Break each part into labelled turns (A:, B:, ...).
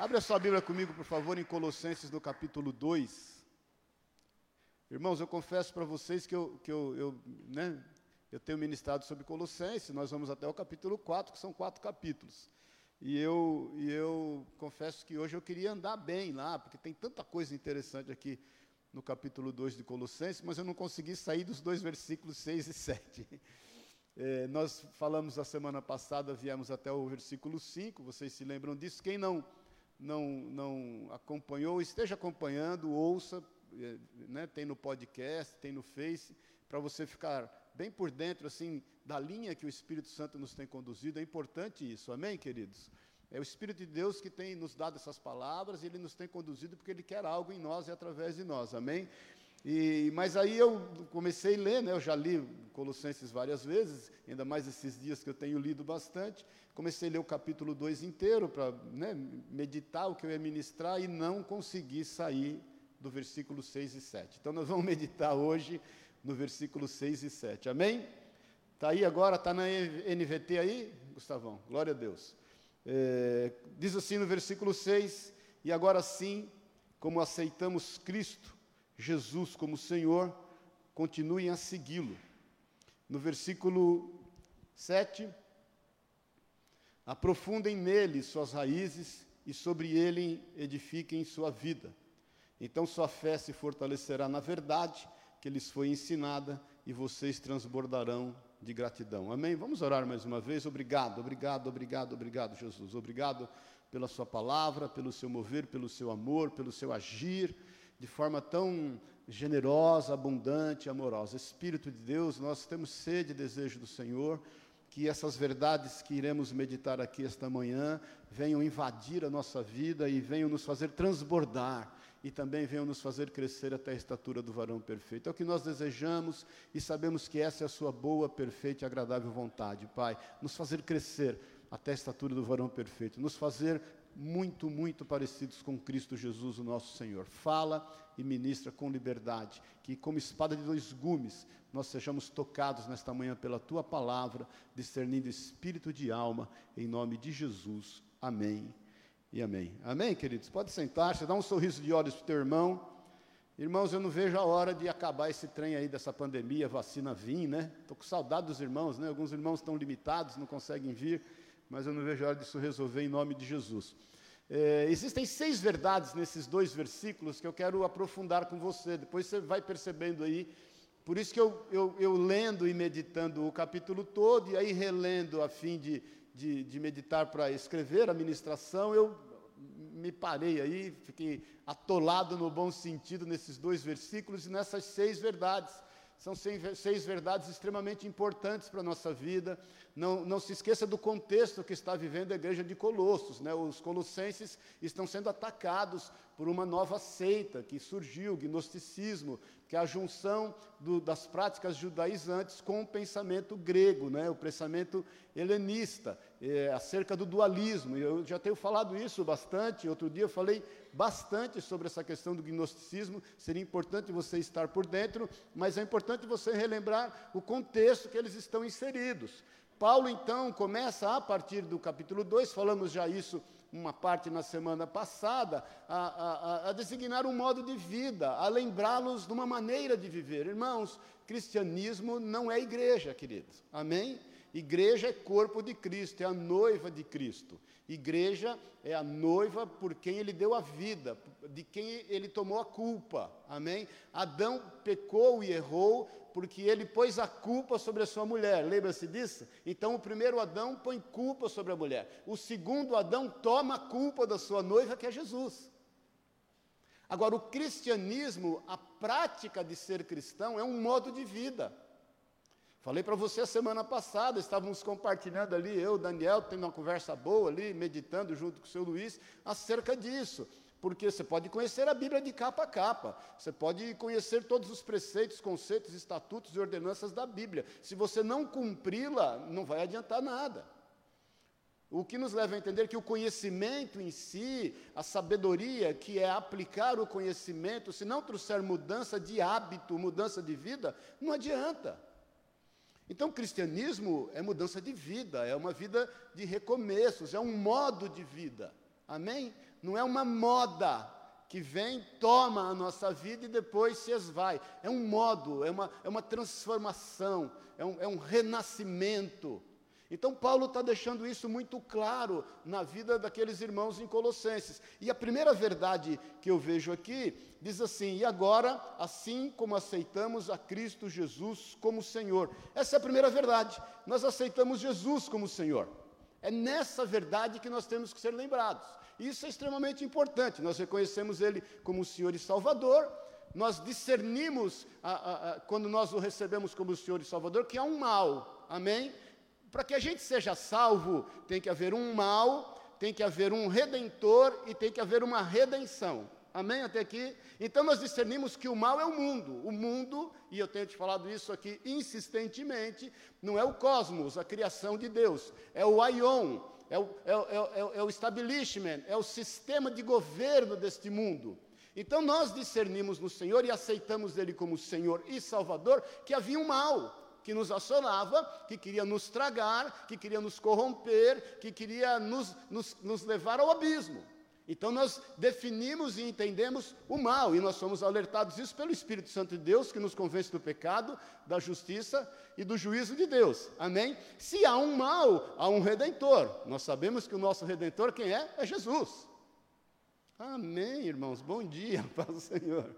A: Abre a sua Bíblia comigo, por favor, em Colossenses, no capítulo 2. Irmãos, eu confesso para vocês que, eu, que eu, eu, né, eu tenho ministrado sobre Colossenses, nós vamos até o capítulo 4, que são quatro capítulos. E eu, e eu confesso que hoje eu queria andar bem lá, porque tem tanta coisa interessante aqui no capítulo 2 de Colossenses, mas eu não consegui sair dos dois versículos 6 e 7. É, nós falamos a semana passada, viemos até o versículo 5, vocês se lembram disso? Quem não, não, não acompanhou, esteja acompanhando, ouça, é, né, tem no podcast, tem no Face, para você ficar bem por dentro assim da linha que o Espírito Santo nos tem conduzido. É importante isso, amém, queridos? É o Espírito de Deus que tem nos dado essas palavras, ele nos tem conduzido porque ele quer algo em nós e através de nós, amém? E, mas aí eu comecei a ler, né, eu já li Colossenses várias vezes, ainda mais esses dias que eu tenho lido bastante. Comecei a ler o capítulo 2 inteiro para né, meditar o que eu ia ministrar e não consegui sair do versículo 6 e 7. Então nós vamos meditar hoje no versículo 6 e 7. Amém? Está aí agora, está na NVT aí, Gustavão? Glória a Deus. É, diz assim no versículo 6: E agora sim, como aceitamos Cristo, Jesus como Senhor, continuem a segui-lo. No versículo 7, aprofundem nele suas raízes e sobre ele edifiquem sua vida. Então sua fé se fortalecerá na verdade que lhes foi ensinada e vocês transbordarão de gratidão. Amém? Vamos orar mais uma vez. Obrigado, obrigado, obrigado, obrigado, Jesus. Obrigado pela Sua palavra, pelo seu mover, pelo seu amor, pelo seu agir de forma tão generosa, abundante, amorosa. Espírito de Deus, nós temos sede e desejo do Senhor que essas verdades que iremos meditar aqui esta manhã venham invadir a nossa vida e venham nos fazer transbordar e também venham nos fazer crescer até a estatura do varão perfeito. É o que nós desejamos e sabemos que essa é a sua boa, perfeita e agradável vontade, Pai. Nos fazer crescer até a estatura do varão perfeito, nos fazer muito, muito parecidos com Cristo Jesus, o nosso Senhor. Fala e ministra com liberdade, que como espada de dois gumes, nós sejamos tocados nesta manhã pela tua palavra, discernindo espírito de alma, em nome de Jesus. Amém e amém. Amém, queridos? Pode sentar-se, dá um sorriso de olhos para o teu irmão. Irmãos, eu não vejo a hora de acabar esse trem aí dessa pandemia, vacina vir, né? Estou com saudade dos irmãos, né? Alguns irmãos estão limitados, não conseguem vir mas eu não vejo a hora disso resolver em nome de Jesus. É, existem seis verdades nesses dois versículos que eu quero aprofundar com você, depois você vai percebendo aí. Por isso que eu, eu, eu lendo e meditando o capítulo todo, e aí relendo a fim de, de, de meditar para escrever a ministração, eu me parei aí, fiquei atolado no bom sentido nesses dois versículos e nessas seis verdades. São seis verdades extremamente importantes para a nossa vida. Não, não se esqueça do contexto que está vivendo a igreja de Colossos. Né? Os colossenses estão sendo atacados por uma nova seita que surgiu, o gnosticismo, que é a junção do, das práticas judaizantes com o pensamento grego, né? o pensamento helenista, é, acerca do dualismo. Eu já tenho falado isso bastante. Outro dia eu falei bastante sobre essa questão do gnosticismo. Seria importante você estar por dentro, mas é importante você relembrar o contexto que eles estão inseridos. Paulo, então, começa a partir do capítulo 2, falamos já isso uma parte na semana passada, a, a, a designar um modo de vida, a lembrá-los de uma maneira de viver. Irmãos, cristianismo não é igreja, queridos. Amém? Igreja é corpo de Cristo, é a noiva de Cristo. Igreja é a noiva por quem ele deu a vida, de quem ele tomou a culpa. Amém? Adão pecou e errou porque ele pôs a culpa sobre a sua mulher. Lembra-se disso? Então o primeiro Adão põe culpa sobre a mulher. O segundo Adão toma a culpa da sua noiva, que é Jesus. Agora, o cristianismo, a prática de ser cristão, é um modo de vida. Falei para você a semana passada, estávamos compartilhando ali, eu, Daniel, tendo uma conversa boa ali, meditando junto com o seu Luiz, acerca disso. Porque você pode conhecer a Bíblia de capa a capa, você pode conhecer todos os preceitos, conceitos, estatutos e ordenanças da Bíblia. Se você não cumpri-la, não vai adiantar nada. O que nos leva a entender que o conhecimento em si, a sabedoria, que é aplicar o conhecimento, se não trouxer mudança de hábito, mudança de vida, não adianta. Então, o cristianismo é mudança de vida, é uma vida de recomeços, é um modo de vida. Amém? não é uma moda que vem, toma a nossa vida e depois se esvai. É um modo, é uma, é uma transformação, é um, é um renascimento. Então, Paulo está deixando isso muito claro na vida daqueles irmãos em Colossenses. E a primeira verdade que eu vejo aqui diz assim: E agora, assim como aceitamos a Cristo Jesus como Senhor. Essa é a primeira verdade. Nós aceitamos Jesus como Senhor. É nessa verdade que nós temos que ser lembrados. Isso é extremamente importante. Nós reconhecemos Ele como Senhor e Salvador. Nós discernimos, a, a, a, quando nós o recebemos como Senhor e Salvador, que há um mal. Amém? Para que a gente seja salvo, tem que haver um mal, tem que haver um redentor e tem que haver uma redenção. Amém até aqui? Então nós discernimos que o mal é o mundo. O mundo, e eu tenho te falado isso aqui insistentemente, não é o cosmos, a criação de Deus, é o aion, é o, é, é, é o establishment, é o sistema de governo deste mundo. Então nós discernimos no Senhor e aceitamos Ele como Senhor e Salvador que havia um mal que nos assolava, que queria nos tragar, que queria nos corromper, que queria nos, nos, nos levar ao abismo. Então nós definimos e entendemos o mal, e nós somos alertados isso pelo Espírito Santo de Deus, que nos convence do pecado, da justiça e do juízo de Deus. Amém? Se há um mal, há um redentor. Nós sabemos que o nosso redentor quem é? É Jesus. Amém, irmãos. Bom dia, paz do Senhor.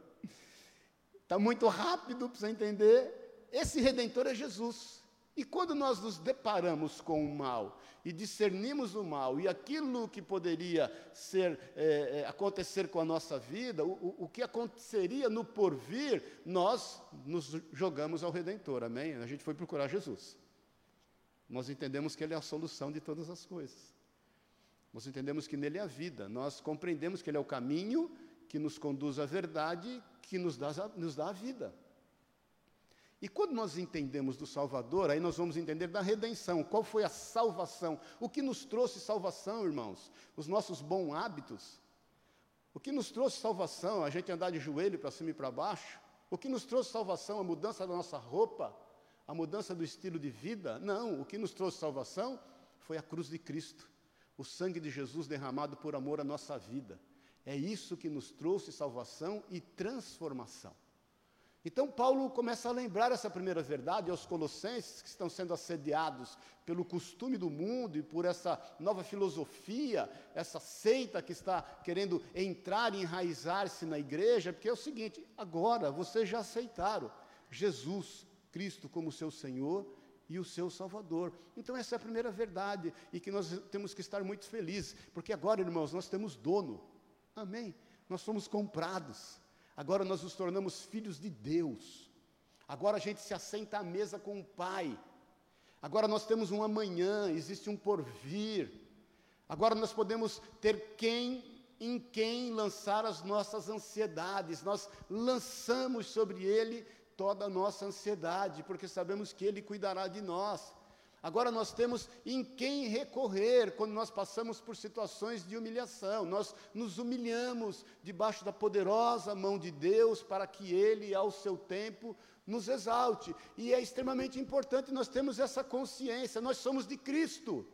A: Está muito rápido para você entender esse redentor é Jesus. E quando nós nos deparamos com o mal e discernimos o mal e aquilo que poderia ser é, acontecer com a nossa vida, o, o que aconteceria no porvir, nós nos jogamos ao Redentor, amém? A gente foi procurar Jesus. Nós entendemos que Ele é a solução de todas as coisas. Nós entendemos que nele é a vida. Nós compreendemos que Ele é o caminho que nos conduz à verdade, que nos dá, nos dá a vida. E quando nós entendemos do Salvador, aí nós vamos entender da redenção. Qual foi a salvação? O que nos trouxe salvação, irmãos? Os nossos bons hábitos? O que nos trouxe salvação? A gente andar de joelho para cima e para baixo? O que nos trouxe salvação? A mudança da nossa roupa? A mudança do estilo de vida? Não, o que nos trouxe salvação foi a cruz de Cristo. O sangue de Jesus derramado por amor à nossa vida. É isso que nos trouxe salvação e transformação. Então, Paulo começa a lembrar essa primeira verdade aos colossenses que estão sendo assediados pelo costume do mundo e por essa nova filosofia, essa seita que está querendo entrar e enraizar-se na igreja, porque é o seguinte: agora vocês já aceitaram Jesus Cristo como seu Senhor e o seu Salvador. Então, essa é a primeira verdade e que nós temos que estar muito felizes, porque agora, irmãos, nós temos dono. Amém? Nós somos comprados. Agora nós nos tornamos filhos de Deus. Agora a gente se assenta à mesa com o Pai. Agora nós temos um amanhã, existe um porvir. Agora nós podemos ter quem em quem lançar as nossas ansiedades. Nós lançamos sobre ele toda a nossa ansiedade, porque sabemos que ele cuidará de nós. Agora nós temos em quem recorrer quando nós passamos por situações de humilhação. Nós nos humilhamos debaixo da poderosa mão de Deus para que Ele, ao seu tempo, nos exalte. E é extremamente importante nós termos essa consciência. Nós somos de Cristo.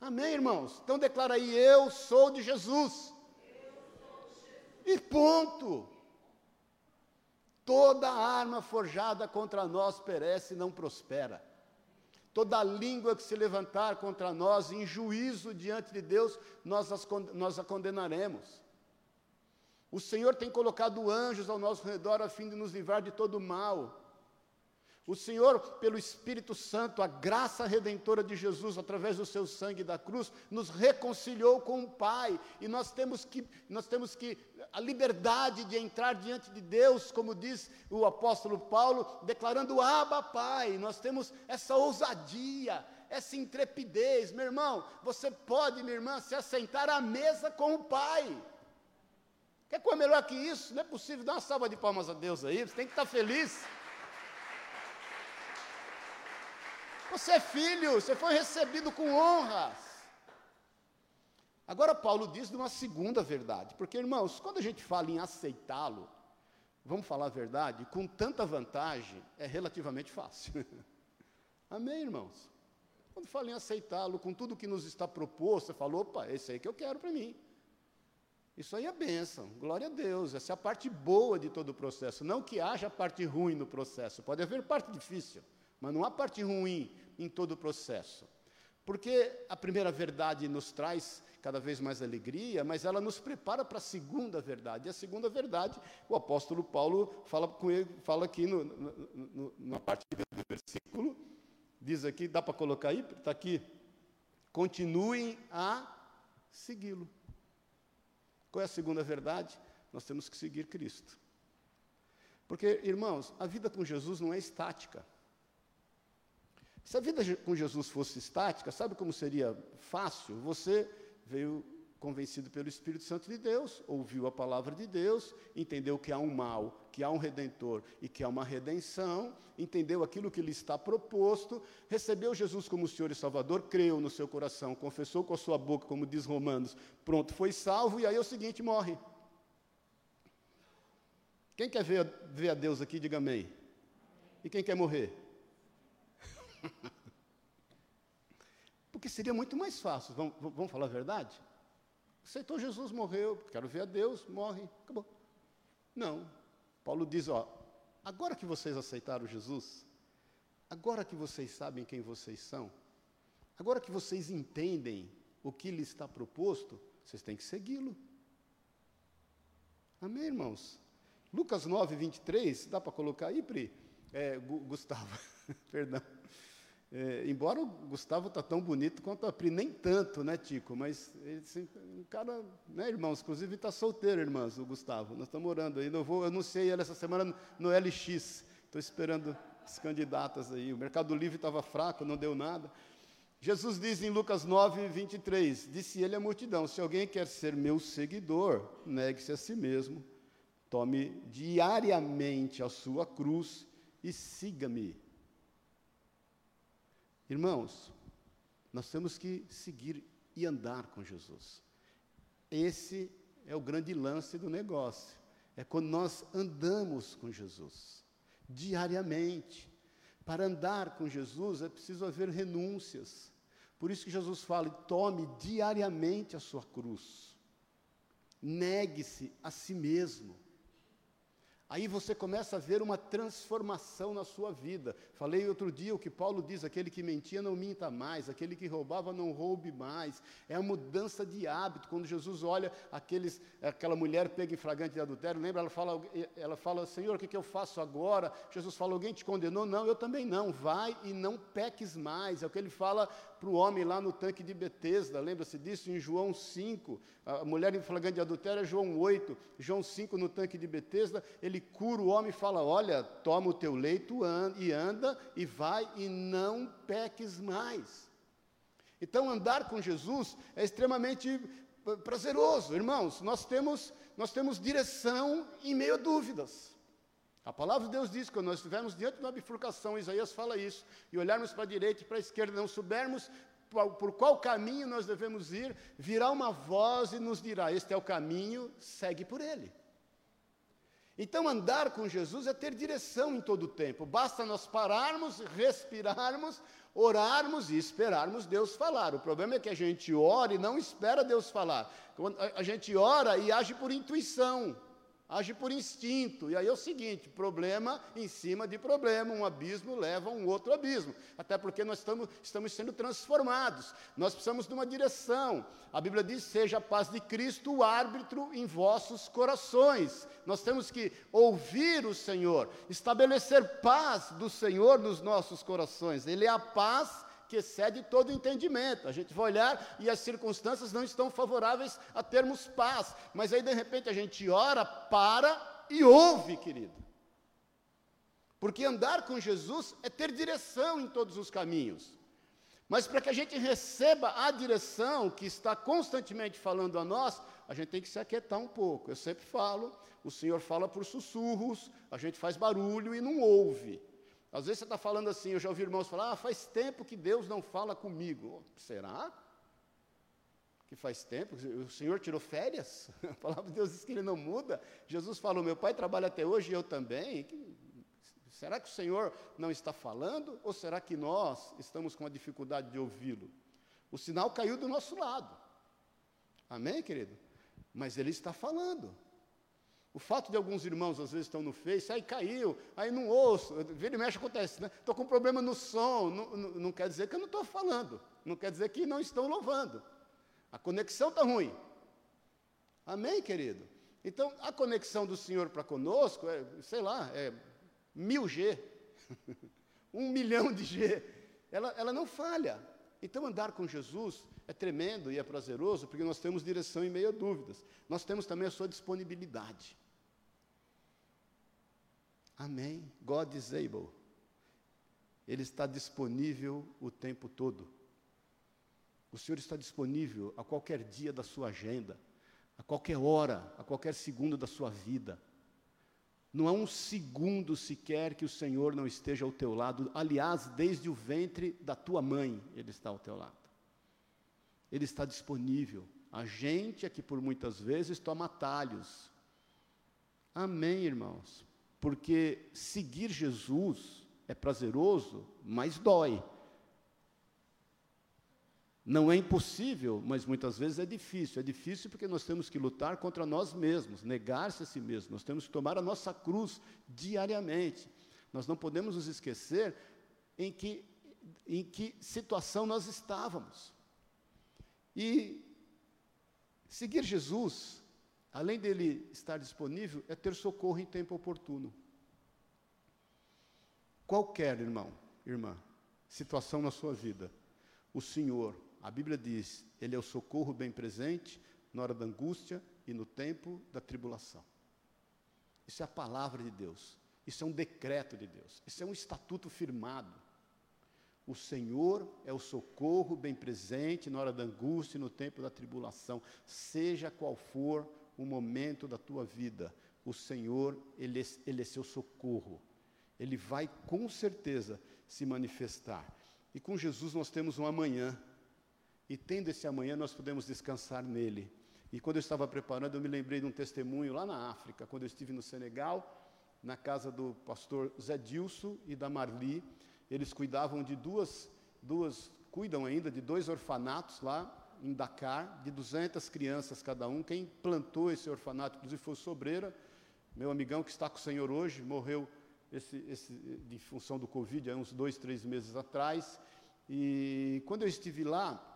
A: Amém, irmãos? Então declara aí: Eu sou de Jesus. E ponto. Toda arma forjada contra nós perece e não prospera. Toda língua que se levantar contra nós em juízo diante de Deus, nós, as, nós a condenaremos. O Senhor tem colocado anjos ao nosso redor a fim de nos livrar de todo mal. O Senhor, pelo Espírito Santo, a graça redentora de Jesus, através do seu sangue da cruz, nos reconciliou com o Pai. E nós temos que, nós temos que a liberdade de entrar diante de Deus, como diz o apóstolo Paulo, declarando Abba Pai. Nós temos essa ousadia, essa intrepidez. Meu irmão, você pode, minha irmã, se assentar à mesa com o Pai. Quer coisa melhor que isso? Não é possível. Dá uma salva de palmas a Deus aí, você tem que estar feliz. Você é filho, você foi recebido com honras. Agora, Paulo diz de uma segunda verdade, porque, irmãos, quando a gente fala em aceitá-lo, vamos falar a verdade, com tanta vantagem, é relativamente fácil. Amém, irmãos? Quando fala em aceitá-lo, com tudo que nos está proposto, você fala, opa, esse aí que eu quero para mim. Isso aí é bênção, glória a Deus. Essa é a parte boa de todo o processo. Não que haja parte ruim no processo, pode haver parte difícil, mas não há parte ruim em todo o processo. Porque a primeira verdade nos traz cada vez mais alegria, mas ela nos prepara para a segunda verdade. E a segunda verdade, o apóstolo Paulo fala, com ele, fala aqui no, no, na parte do versículo, diz aqui, dá para colocar aí? Está aqui. Continuem a segui-lo. Qual é a segunda verdade? Nós temos que seguir Cristo. Porque, irmãos, a vida com Jesus não é estática. Se a vida com Jesus fosse estática, sabe como seria fácil? Você veio convencido pelo Espírito Santo de Deus, ouviu a palavra de Deus, entendeu que há um mal, que há um redentor e que há uma redenção, entendeu aquilo que lhe está proposto, recebeu Jesus como Senhor e Salvador, creu no seu coração, confessou com a sua boca, como diz Romanos, pronto, foi salvo, e aí é o seguinte, morre. Quem quer ver, ver a Deus aqui, diga amém. E quem quer morrer? Porque seria muito mais fácil, vamos, vamos falar a verdade? Aceitou Jesus, morreu, quero ver a Deus, morre, acabou. Não. Paulo diz, ó, agora que vocês aceitaram Jesus, agora que vocês sabem quem vocês são, agora que vocês entendem o que lhe está proposto, vocês têm que segui-lo. Amém, irmãos? Lucas 9, 23, dá para colocar aí, Pri? É, Gustavo, perdão. É, embora o Gustavo está tão bonito quanto a Pri, nem tanto, né, Tico? Mas ele, assim, um cara, né, irmãos? Inclusive está solteiro, irmãs, o Gustavo. Nós estamos orando aí. Eu, vou, eu anunciei ele essa semana no LX. Estou esperando as candidatas aí. O Mercado Livre estava fraco, não deu nada. Jesus diz em Lucas 9, 23: Disse ele à multidão: Se alguém quer ser meu seguidor, negue-se a si mesmo, tome diariamente a sua cruz e siga-me. Irmãos, nós temos que seguir e andar com Jesus. Esse é o grande lance do negócio. É quando nós andamos com Jesus, diariamente. Para andar com Jesus é preciso haver renúncias. Por isso que Jesus fala: tome diariamente a sua cruz. Negue-se a si mesmo. Aí você começa a ver uma transformação na sua vida. Falei outro dia o que Paulo diz: aquele que mentia não minta mais, aquele que roubava não roube mais. É a mudança de hábito. Quando Jesus olha aqueles, aquela mulher pega em flagrante de adultério, lembra? Ela fala, ela fala Senhor, o que, que eu faço agora? Jesus fala: alguém te condenou? Não, eu também não. Vai e não peques mais. É o que ele fala para o homem lá no tanque de Betesda, lembra-se disso em João 5, a mulher em flagrante de adultério é João 8, João 5 no tanque de Betesda, ele cura o homem e fala, olha, toma o teu leito e anda, e vai e não peques mais. Então andar com Jesus é extremamente prazeroso, irmãos, nós temos, nós temos direção em meio a dúvidas. A palavra de Deus diz que quando nós estivermos diante de uma bifurcação, Isaías fala isso, e olharmos para a direita e para a esquerda, não soubermos por qual caminho nós devemos ir, virá uma voz e nos dirá: Este é o caminho, segue por ele. Então, andar com Jesus é ter direção em todo o tempo, basta nós pararmos, respirarmos, orarmos e esperarmos Deus falar. O problema é que a gente ora e não espera Deus falar, a gente ora e age por intuição age por instinto. E aí é o seguinte: problema em cima de problema, um abismo leva a um outro abismo. Até porque nós estamos, estamos sendo transformados, nós precisamos de uma direção. A Bíblia diz: seja a paz de Cristo o árbitro em vossos corações. Nós temos que ouvir o Senhor, estabelecer paz do Senhor nos nossos corações. Ele é a paz que excede todo entendimento. A gente vai olhar e as circunstâncias não estão favoráveis a termos paz, mas aí de repente a gente ora, para e ouve, querido. Porque andar com Jesus é ter direção em todos os caminhos. Mas para que a gente receba a direção que está constantemente falando a nós, a gente tem que se aquietar um pouco. Eu sempre falo, o Senhor fala por sussurros, a gente faz barulho e não ouve. Às vezes você está falando assim, eu já ouvi irmãos falar, ah, faz tempo que Deus não fala comigo. Será? Que faz tempo? O Senhor tirou férias? A palavra de Deus diz que ele não muda. Jesus falou, meu pai trabalha até hoje e eu também. Será que o Senhor não está falando? Ou será que nós estamos com a dificuldade de ouvi-lo? O sinal caiu do nosso lado. Amém, querido? Mas ele está falando. O fato de alguns irmãos às vezes estão no Face, aí caiu, aí não ouço, vira e mexe acontece, né? Estou com problema no som, não, não, não quer dizer que eu não estou falando, não quer dizer que não estão louvando. A conexão está ruim. Amém, querido? Então, a conexão do Senhor para conosco é, sei lá, é mil G, um milhão de G. Ela, ela não falha. Então, andar com Jesus é tremendo e é prazeroso, porque nós temos direção em meio a dúvidas. Nós temos também a sua disponibilidade. Amém. God is able. Ele está disponível o tempo todo. O Senhor está disponível a qualquer dia da sua agenda, a qualquer hora, a qualquer segundo da sua vida. Não há um segundo sequer que o Senhor não esteja ao teu lado. Aliás, desde o ventre da tua mãe, Ele está ao teu lado. Ele está disponível. A gente é que por muitas vezes toma atalhos. Amém, irmãos? Porque seguir Jesus é prazeroso, mas dói. Não é impossível, mas muitas vezes é difícil. É difícil porque nós temos que lutar contra nós mesmos, negar-se a si mesmo. Nós temos que tomar a nossa cruz diariamente. Nós não podemos nos esquecer em que, em que situação nós estávamos. E seguir Jesus além dele estar disponível, é ter socorro em tempo oportuno. Qualquer irmão, irmã, situação na sua vida, o Senhor, a Bíblia diz, Ele é o socorro bem presente na hora da angústia e no tempo da tribulação. Isso é a palavra de Deus, isso é um decreto de Deus, isso é um estatuto firmado. O Senhor é o socorro bem presente na hora da angústia e no tempo da tribulação, seja qual for o momento da tua vida, o Senhor, Ele, Ele é seu socorro. Ele vai com certeza se manifestar. E com Jesus nós temos um amanhã. E tendo esse amanhã, nós podemos descansar nele. E quando eu estava preparando, eu me lembrei de um testemunho lá na África, quando eu estive no Senegal, na casa do pastor Zé Dilso e da Marli. Eles cuidavam de duas, duas, cuidam ainda de dois orfanatos lá em Dakar, de 200 crianças cada um. Quem plantou esse orfanato, inclusive, foi o Sobreira, meu amigão que está com o Senhor hoje, morreu esse, esse, de função do Covid há uns dois, três meses atrás. E quando eu estive lá,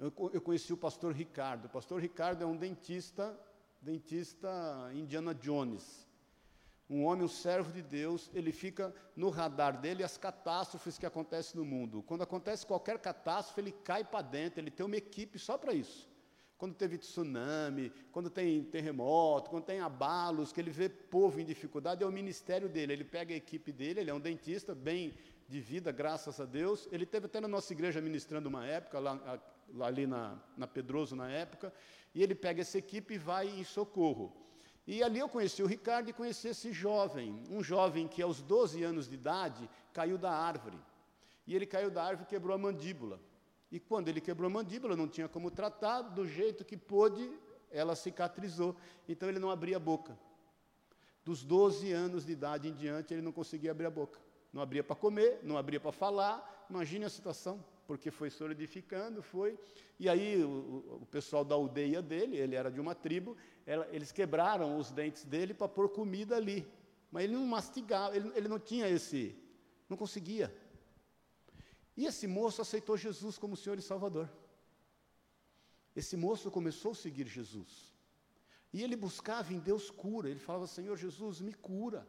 A: eu, eu conheci o pastor Ricardo. O pastor Ricardo é um dentista, dentista Indiana Jones um homem, um servo de Deus, ele fica no radar dele as catástrofes que acontecem no mundo. Quando acontece qualquer catástrofe, ele cai para dentro, ele tem uma equipe só para isso. Quando teve tsunami, quando tem terremoto, quando tem abalos, que ele vê povo em dificuldade, é o ministério dele. Ele pega a equipe dele, ele é um dentista bem de vida, graças a Deus. Ele teve até na nossa igreja ministrando uma época, lá, ali na, na Pedroso na época, e ele pega essa equipe e vai em socorro. E ali eu conheci o Ricardo e conheci esse jovem, um jovem que aos 12 anos de idade caiu da árvore. E ele caiu da árvore e quebrou a mandíbula. E quando ele quebrou a mandíbula, não tinha como tratar, do jeito que pôde, ela cicatrizou. Então ele não abria a boca. Dos 12 anos de idade em diante, ele não conseguia abrir a boca. Não abria para comer, não abria para falar. Imagine a situação porque foi solidificando, foi. E aí o, o, pessoal da aldeia dele, ele era de uma tribo, ela, eles quebraram os dentes dele para pôr comida ali. Mas ele não mastigava, ele, ele não tinha esse, não conseguia. E esse moço aceitou Jesus como Senhor e Salvador. Esse moço começou a seguir Jesus. E ele buscava em Deus cura. Ele falava: Senhor Jesus, me cura.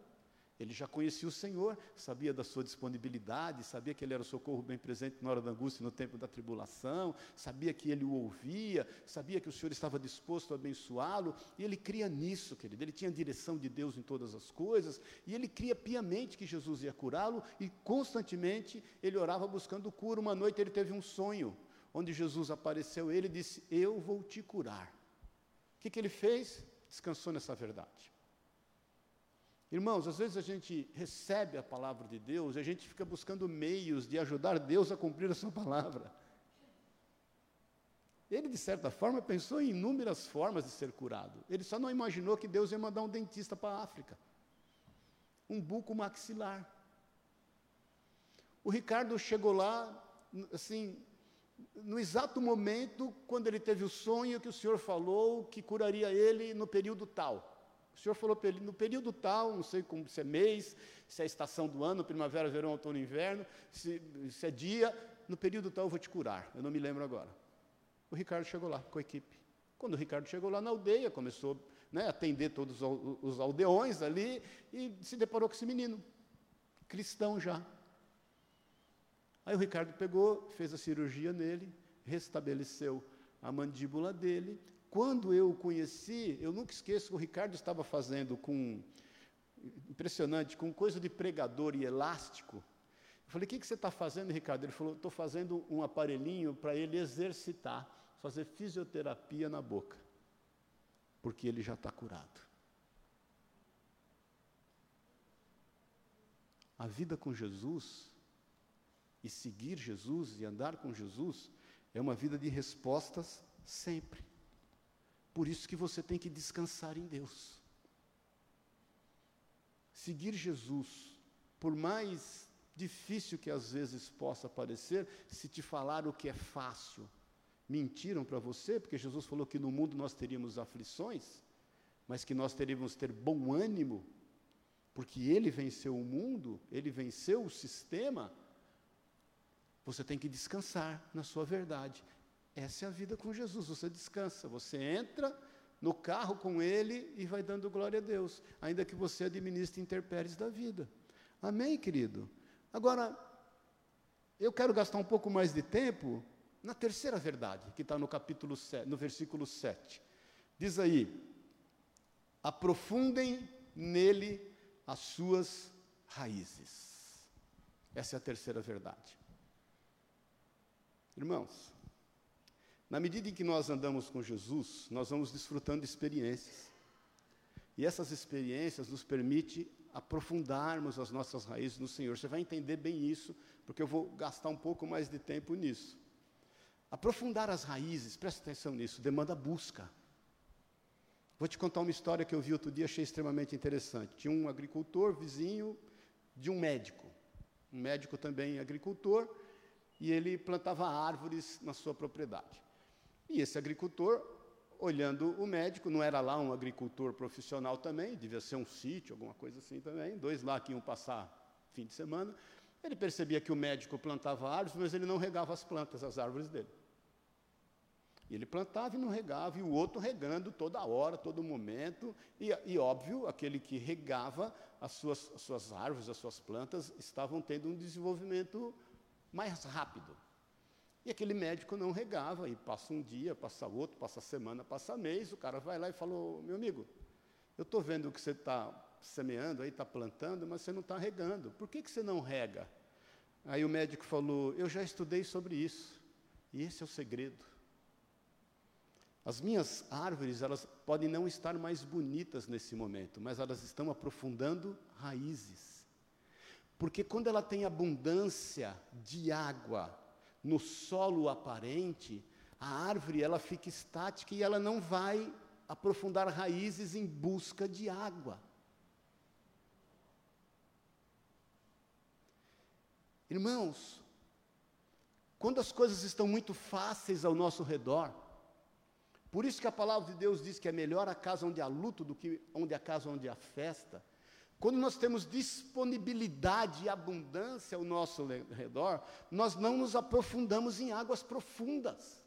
A: Ele já conhecia o Senhor, sabia da sua disponibilidade, sabia que Ele era o socorro bem presente na hora da angústia e no tempo da tribulação, sabia que Ele o ouvia, sabia que o Senhor estava disposto a abençoá-lo, e ele cria nisso, querido. Ele tinha direção de Deus em todas as coisas, e ele cria piamente que Jesus ia curá-lo, e constantemente ele orava buscando cura. Uma noite ele teve um sonho, onde Jesus apareceu a ele e disse: Eu vou te curar. O que, que ele fez? Descansou nessa verdade. Irmãos, às vezes a gente recebe a palavra de Deus e a gente fica buscando meios de ajudar Deus a cumprir a sua palavra. Ele, de certa forma, pensou em inúmeras formas de ser curado. Ele só não imaginou que Deus ia mandar um dentista para a África. Um buco maxilar. O Ricardo chegou lá, assim, no exato momento quando ele teve o sonho que o Senhor falou que curaria ele no período tal. O Senhor falou no período tal, não sei como, se é mês, se é estação do ano, primavera, verão, outono, inverno, se, se é dia, no período tal eu vou te curar. Eu não me lembro agora. O Ricardo chegou lá com a equipe. Quando o Ricardo chegou lá na aldeia, começou né, a atender todos os aldeões ali e se deparou com esse menino, cristão já. Aí o Ricardo pegou, fez a cirurgia nele, restabeleceu a mandíbula dele. Quando eu o conheci, eu nunca esqueço que o Ricardo estava fazendo com, impressionante, com coisa de pregador e elástico. Eu falei, o que, que você está fazendo, Ricardo? Ele falou, estou fazendo um aparelhinho para ele exercitar, fazer fisioterapia na boca, porque ele já está curado. A vida com Jesus e seguir Jesus e andar com Jesus é uma vida de respostas sempre. Por isso que você tem que descansar em Deus. Seguir Jesus, por mais difícil que às vezes possa parecer, se te falar o que é fácil, mentiram para você, porque Jesus falou que no mundo nós teríamos aflições, mas que nós teríamos ter bom ânimo, porque ele venceu o mundo, ele venceu o sistema, você tem que descansar na sua verdade. Essa é a vida com Jesus. Você descansa, você entra no carro com Ele e vai dando glória a Deus, ainda que você administre intempéries da vida. Amém, querido? Agora, eu quero gastar um pouco mais de tempo na terceira verdade, que está no capítulo 7, no versículo 7. Diz aí: aprofundem nele as suas raízes. Essa é a terceira verdade. Irmãos, na medida em que nós andamos com Jesus, nós vamos desfrutando de experiências. E essas experiências nos permitem aprofundarmos as nossas raízes no Senhor. Você vai entender bem isso, porque eu vou gastar um pouco mais de tempo nisso. Aprofundar as raízes, presta atenção nisso, demanda busca. Vou te contar uma história que eu vi outro dia, achei extremamente interessante. Tinha um agricultor vizinho de um médico, um médico também agricultor, e ele plantava árvores na sua propriedade. E esse agricultor, olhando o médico, não era lá um agricultor profissional também, devia ser um sítio, alguma coisa assim também, dois lá que iam passar fim de semana. Ele percebia que o médico plantava árvores, mas ele não regava as plantas, as árvores dele. E ele plantava e não regava, e o outro regando toda hora, todo momento. E, e óbvio, aquele que regava as suas, as suas árvores, as suas plantas, estavam tendo um desenvolvimento mais rápido. E aquele médico não regava, e passa um dia, passa outro, passa semana, passa mês, o cara vai lá e falou, meu amigo, eu estou vendo que você está semeando aí, está plantando, mas você não está regando. Por que, que você não rega? Aí o médico falou, eu já estudei sobre isso, e esse é o segredo. As minhas árvores, elas podem não estar mais bonitas nesse momento, mas elas estão aprofundando raízes. Porque quando ela tem abundância de água no solo aparente, a árvore ela fica estática e ela não vai aprofundar raízes em busca de água. Irmãos, quando as coisas estão muito fáceis ao nosso redor, por isso que a palavra de Deus diz que é melhor a casa onde há luto do que onde a casa onde há festa. Quando nós temos disponibilidade e abundância ao nosso redor, nós não nos aprofundamos em águas profundas.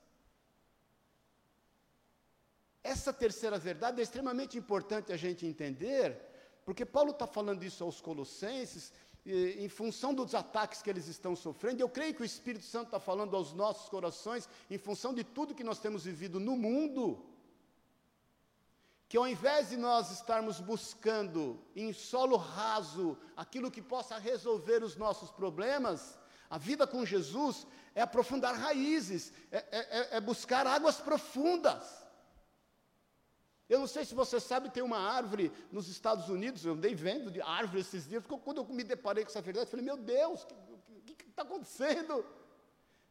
A: Essa terceira verdade é extremamente importante a gente entender, porque Paulo está falando isso aos Colossenses, em função dos ataques que eles estão sofrendo, eu creio que o Espírito Santo está falando aos nossos corações, em função de tudo que nós temos vivido no mundo que ao invés de nós estarmos buscando em solo raso aquilo que possa resolver os nossos problemas, a vida com Jesus é aprofundar raízes, é, é, é, é buscar águas profundas. Eu não sei se você sabe, tem uma árvore nos Estados Unidos, eu andei vendo de árvore esses dias, quando eu me deparei com essa verdade, eu falei, meu Deus, o que está acontecendo?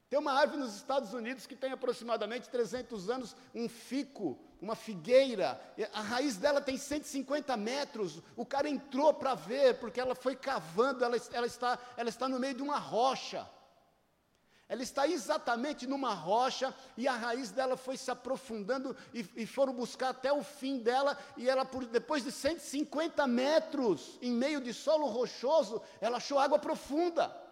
A: Tem uma árvore nos Estados Unidos que tem aproximadamente 300 anos, um fico, uma figueira, a raiz dela tem 150 metros. O cara entrou para ver, porque ela foi cavando, ela, ela, está, ela está no meio de uma rocha. Ela está exatamente numa rocha e a raiz dela foi se aprofundando e, e foram buscar até o fim dela. E ela, por, depois de 150 metros, em meio de solo rochoso, ela achou água profunda.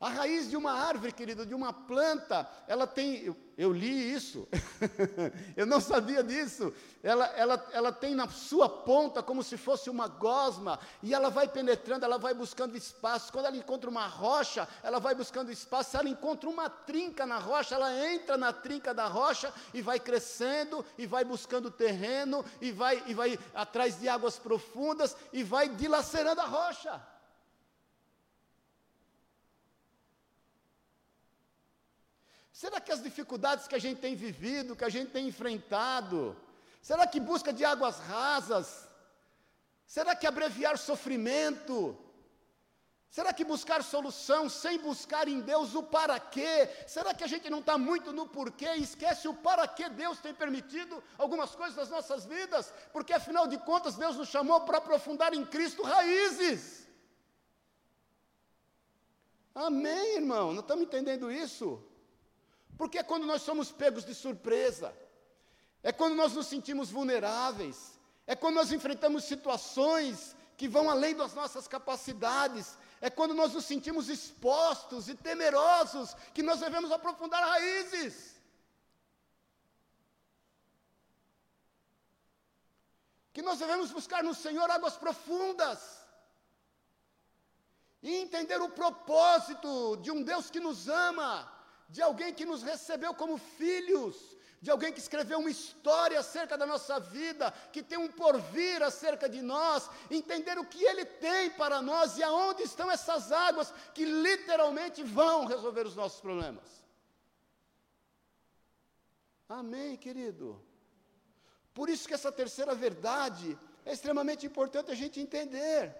A: A raiz de uma árvore, querido, de uma planta, ela tem, eu, eu li isso, eu não sabia disso. Ela, ela, ela tem na sua ponta como se fosse uma gosma, e ela vai penetrando, ela vai buscando espaço. Quando ela encontra uma rocha, ela vai buscando espaço. Se ela encontra uma trinca na rocha, ela entra na trinca da rocha e vai crescendo, e vai buscando terreno, e vai, e vai atrás de águas profundas, e vai dilacerando a rocha. Será que as dificuldades que a gente tem vivido, que a gente tem enfrentado, será que busca de águas rasas? Será que abreviar sofrimento? Será que buscar solução sem buscar em Deus o para quê? Será que a gente não está muito no porquê e esquece o para que Deus tem permitido algumas coisas nas nossas vidas? Porque afinal de contas Deus nos chamou para aprofundar em Cristo raízes. Amém, irmão? Não estamos entendendo isso? Porque é quando nós somos pegos de surpresa, é quando nós nos sentimos vulneráveis, é quando nós enfrentamos situações que vão além das nossas capacidades, é quando nós nos sentimos expostos e temerosos que nós devemos aprofundar raízes. Que nós devemos buscar no Senhor águas profundas. E entender o propósito de um Deus que nos ama de alguém que nos recebeu como filhos, de alguém que escreveu uma história acerca da nossa vida, que tem um porvir acerca de nós, entender o que Ele tem para nós e aonde estão essas águas que literalmente vão resolver os nossos problemas. Amém, querido? Por isso que essa terceira verdade é extremamente importante a gente entender.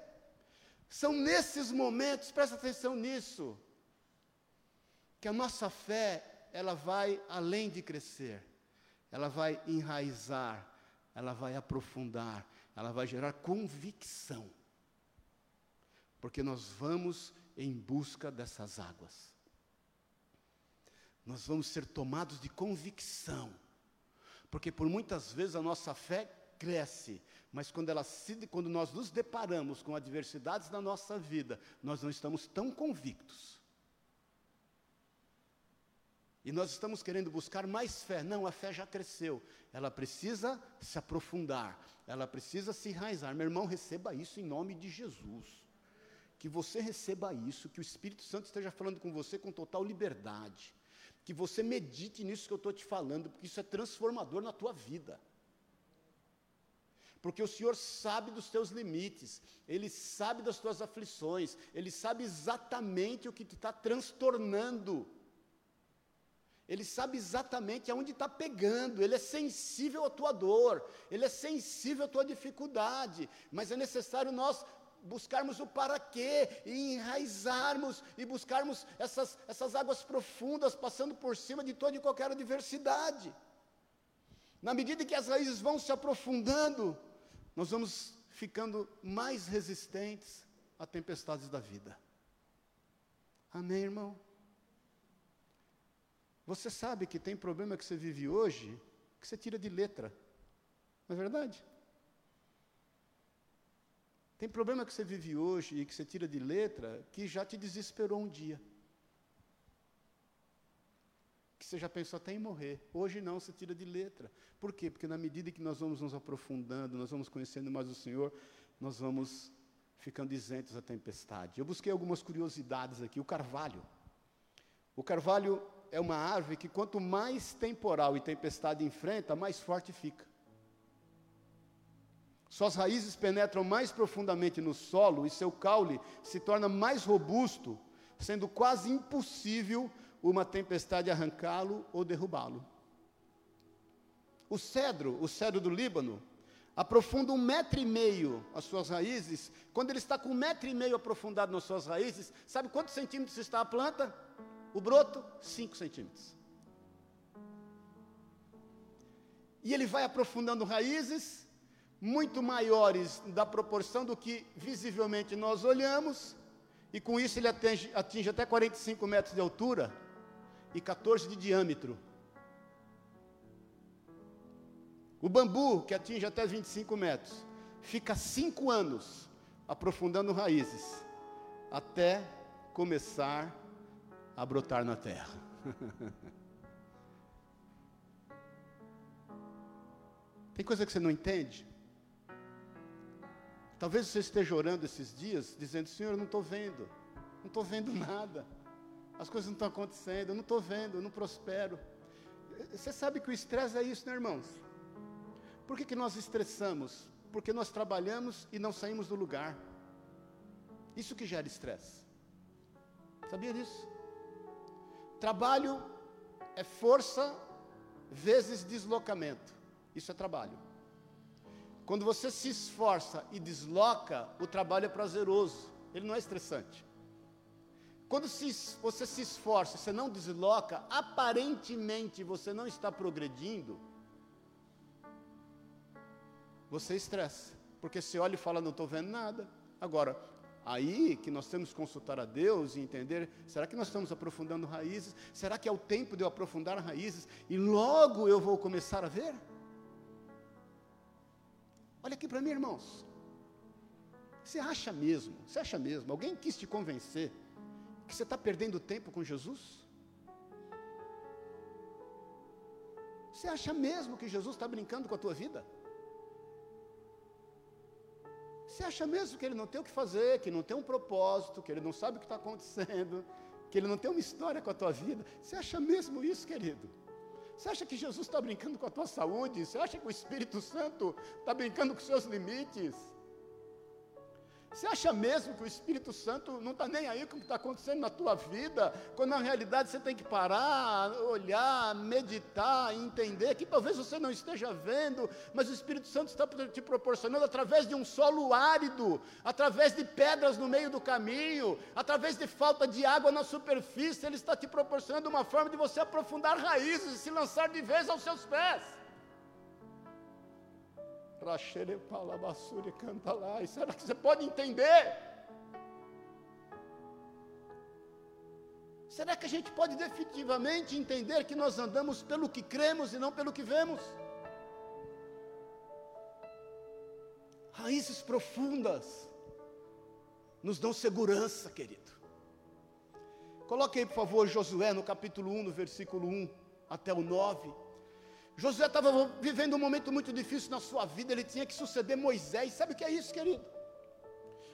A: São nesses momentos, presta atenção nisso, que a nossa fé, ela vai além de crescer, ela vai enraizar, ela vai aprofundar, ela vai gerar convicção. Porque nós vamos em busca dessas águas. Nós vamos ser tomados de convicção. Porque por muitas vezes a nossa fé cresce, mas quando, ela se, quando nós nos deparamos com adversidades na nossa vida, nós não estamos tão convictos. E nós estamos querendo buscar mais fé. Não, a fé já cresceu. Ela precisa se aprofundar. Ela precisa se enraizar. Meu irmão, receba isso em nome de Jesus. Que você receba isso, que o Espírito Santo esteja falando com você com total liberdade. Que você medite nisso que eu estou te falando, porque isso é transformador na tua vida. Porque o Senhor sabe dos teus limites, Ele sabe das tuas aflições, Ele sabe exatamente o que te está transtornando. Ele sabe exatamente aonde está pegando, ele é sensível à tua dor, ele é sensível à tua dificuldade, mas é necessário nós buscarmos o para quê e enraizarmos e buscarmos essas, essas águas profundas passando por cima de toda e qualquer adversidade. Na medida que as raízes vão se aprofundando, nós vamos ficando mais resistentes a tempestades da vida. Amém, irmão? Você sabe que tem problema que você vive hoje que você tira de letra. Não é verdade? Tem problema que você vive hoje e que você tira de letra que já te desesperou um dia. Que você já pensou até em morrer. Hoje não, você tira de letra. Por quê? Porque na medida que nós vamos nos aprofundando, nós vamos conhecendo mais o Senhor, nós vamos ficando isentos da tempestade. Eu busquei algumas curiosidades aqui. O carvalho. O carvalho é uma árvore que quanto mais temporal e tempestade enfrenta, mais forte fica. Suas raízes penetram mais profundamente no solo e seu caule se torna mais robusto, sendo quase impossível uma tempestade arrancá-lo ou derrubá-lo. O cedro, o cedro do Líbano, aprofunda um metro e meio as suas raízes. Quando ele está com um metro e meio aprofundado nas suas raízes, sabe quantos centímetros está a planta? O broto, 5 centímetros. E ele vai aprofundando raízes muito maiores da proporção do que visivelmente nós olhamos, E com isso ele atinge, atinge até 45 metros de altura e 14 de diâmetro. O bambu, que atinge até 25 metros, fica cinco anos aprofundando raízes, até começar a brotar na terra. Tem coisa que você não entende? Talvez você esteja orando esses dias, dizendo: Senhor, eu não estou vendo, não estou vendo nada, as coisas não estão acontecendo, eu não estou vendo, eu não prospero. Você sabe que o estresse é isso, né, irmãos? Por que, que nós estressamos? Porque nós trabalhamos e não saímos do lugar. Isso que gera estresse. Sabia disso? Trabalho é força vezes deslocamento. Isso é trabalho. Quando você se esforça e desloca, o trabalho é prazeroso, ele não é estressante. Quando se, você se esforça, você não desloca, aparentemente você não está progredindo, você estressa, porque você olha e fala, não estou vendo nada. Agora, aí que nós temos que consultar a Deus e entender, será que nós estamos aprofundando raízes? Será que é o tempo de eu aprofundar raízes e logo eu vou começar a ver? Olha aqui para mim, irmãos. Você acha mesmo, você acha mesmo, alguém quis te convencer que você está perdendo tempo com Jesus? Você acha mesmo que Jesus está brincando com a tua vida? Você acha mesmo que ele não tem o que fazer, que não tem um propósito, que ele não sabe o que está acontecendo, que ele não tem uma história com a tua vida? Você acha mesmo isso, querido? Você acha que Jesus está brincando com a tua saúde? Você acha que o Espírito Santo está brincando com os seus limites? Você acha mesmo que o Espírito Santo não está nem aí com o que está acontecendo na tua vida, quando na realidade você tem que parar, olhar, meditar, entender que talvez você não esteja vendo, mas o Espírito Santo está te proporcionando através de um solo árido, através de pedras no meio do caminho, através de falta de água na superfície, Ele está te proporcionando uma forma de você aprofundar raízes e se lançar de vez aos seus pés. Rachere Palabassuri canta lá. E será que você pode entender? Será que a gente pode definitivamente entender que nós andamos pelo que cremos e não pelo que vemos? Raízes profundas nos dão segurança, querido. Coloque aí, por favor, Josué no capítulo 1, no versículo 1 até o 9. Josué estava vivendo um momento muito difícil na sua vida, ele tinha que suceder Moisés. Sabe o que é isso, querido?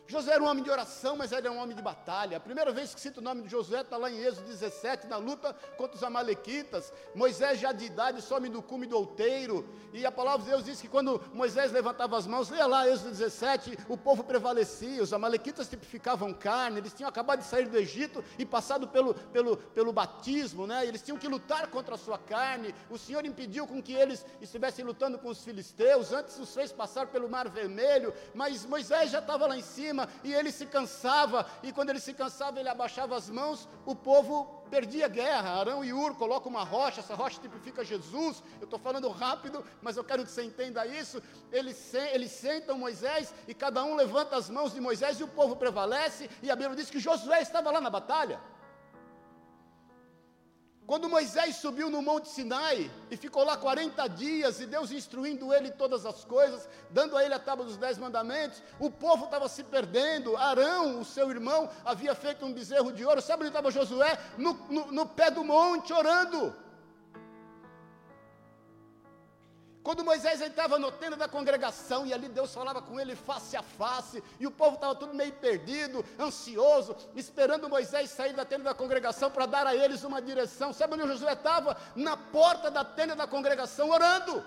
A: Josué era um homem de oração, mas ele é um homem de batalha. A primeira vez que cita o nome de Josué está lá em Êxodo 17, na luta contra os Amalequitas. Moisés, já de idade, some do cume do outeiro. E a palavra de Deus diz que quando Moisés levantava as mãos, leia lá Êxodo 17, o povo prevalecia. Os Amalequitas tipificavam carne, eles tinham acabado de sair do Egito e passado pelo, pelo, pelo batismo, né? Eles tinham que lutar contra a sua carne. O Senhor impediu com que eles estivessem lutando com os filisteus, antes os fez passar pelo Mar Vermelho, mas Moisés já estava lá em cima cima, e ele se cansava, e quando ele se cansava, ele abaixava as mãos, o povo perdia a guerra. Arão e Ur colocam uma rocha, essa rocha tipifica Jesus. Eu estou falando rápido, mas eu quero que você entenda isso. Eles, eles sentam Moisés, e cada um levanta as mãos de Moisés, e o povo prevalece, e a Bíblia diz que Josué estava lá na batalha. Quando Moisés subiu no Monte Sinai e ficou lá 40 dias, e Deus instruindo ele todas as coisas, dando a ele a tábua dos dez mandamentos, o povo estava se perdendo. Arão, o seu irmão, havia feito um bezerro de ouro. Sabe onde estava Josué? No, no, no pé do monte, orando. Quando Moisés entrava no tenda da congregação e ali Deus falava com ele face a face, e o povo estava tudo meio perdido, ansioso, esperando Moisés sair da tenda da congregação para dar a eles uma direção. Sabe onde Josué estava? Na porta da tenda da congregação, orando.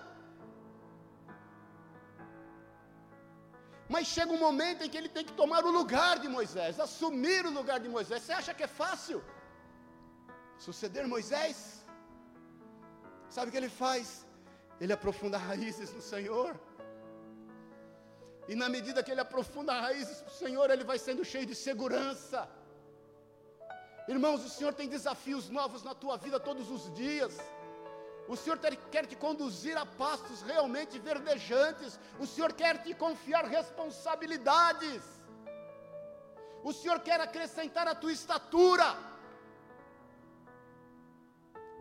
A: Mas chega um momento em que ele tem que tomar o lugar de Moisés, assumir o lugar de Moisés. Você acha que é fácil suceder Moisés? Sabe o que ele faz? Ele aprofunda raízes no Senhor. E na medida que ele aprofunda raízes no Senhor, ele vai sendo cheio de segurança. Irmãos, o Senhor tem desafios novos na tua vida todos os dias. O Senhor quer te conduzir a pastos realmente verdejantes. O Senhor quer te confiar responsabilidades. O Senhor quer acrescentar a tua estatura.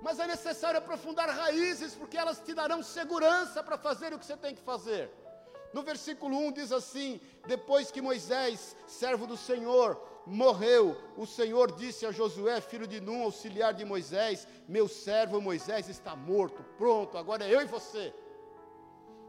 A: Mas é necessário aprofundar raízes, porque elas te darão segurança para fazer o que você tem que fazer. No versículo 1 diz assim: Depois que Moisés, servo do Senhor, morreu, o Senhor disse a Josué, filho de Num, auxiliar de Moisés: Meu servo Moisés está morto, pronto, agora é eu e você.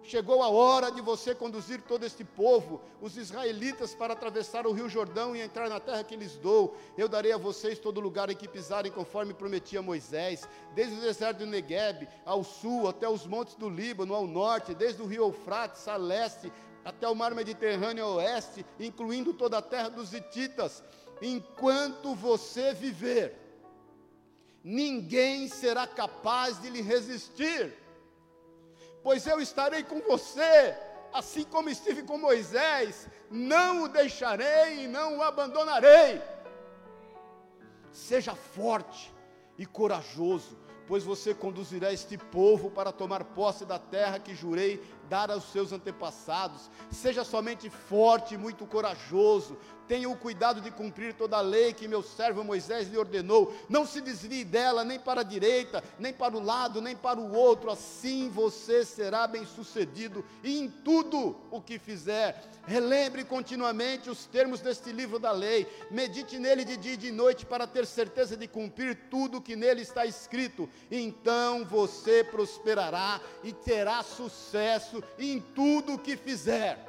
A: Chegou a hora de você conduzir todo este povo, os israelitas, para atravessar o rio Jordão e entrar na terra que lhes dou. Eu darei a vocês todo lugar em que pisarem, conforme prometia Moisés, desde o deserto do Negueb ao sul, até os montes do Líbano ao norte, desde o rio Eufrates a leste, até o mar Mediterrâneo a oeste, incluindo toda a terra dos Hititas. Enquanto você viver, ninguém será capaz de lhe resistir pois eu estarei com você, assim como estive com Moisés, não o deixarei e não o abandonarei. Seja forte e corajoso, pois você conduzirá este povo para tomar posse da terra que jurei dar aos seus antepassados. Seja somente forte e muito corajoso. Tenha o cuidado de cumprir toda a lei que meu servo Moisés lhe ordenou. Não se desvie dela, nem para a direita, nem para o lado, nem para o outro. Assim você será bem-sucedido em tudo o que fizer. Relembre continuamente os termos deste livro da lei. Medite nele de dia e de noite para ter certeza de cumprir tudo o que nele está escrito. Então você prosperará e terá sucesso em tudo o que fizer.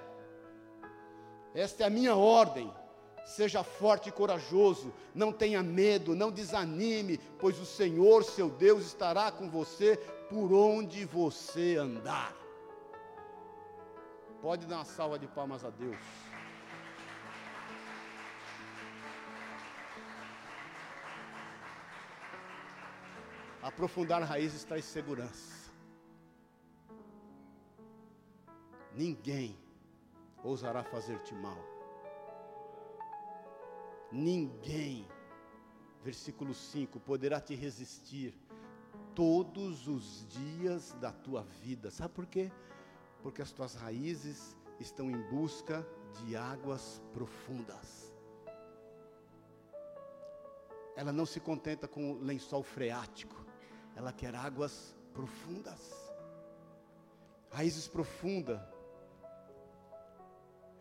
A: Esta é a minha ordem. Seja forte e corajoso, não tenha medo, não desanime, pois o Senhor, seu Deus, estará com você por onde você andar. Pode dar uma salva de palmas a Deus. Aprofundar raízes traz segurança. Ninguém ousará fazer-te mal ninguém, versículo 5, poderá te resistir todos os dias da tua vida. Sabe por quê? Porque as tuas raízes estão em busca de águas profundas. Ela não se contenta com o lençol freático, ela quer águas profundas. Raízes profundas.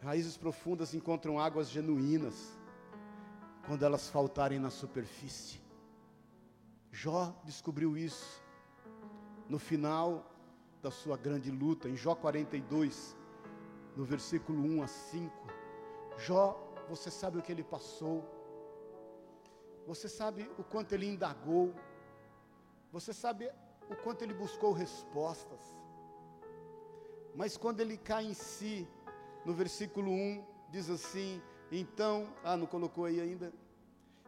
A: Raízes profundas encontram águas genuínas quando elas faltarem na superfície. Jó descobriu isso no final da sua grande luta, em Jó 42, no versículo 1 a 5. Jó, você sabe o que ele passou, você sabe o quanto ele indagou, você sabe o quanto ele buscou respostas, mas quando ele cai em si, no versículo 1, diz assim: então, ah, não colocou aí ainda?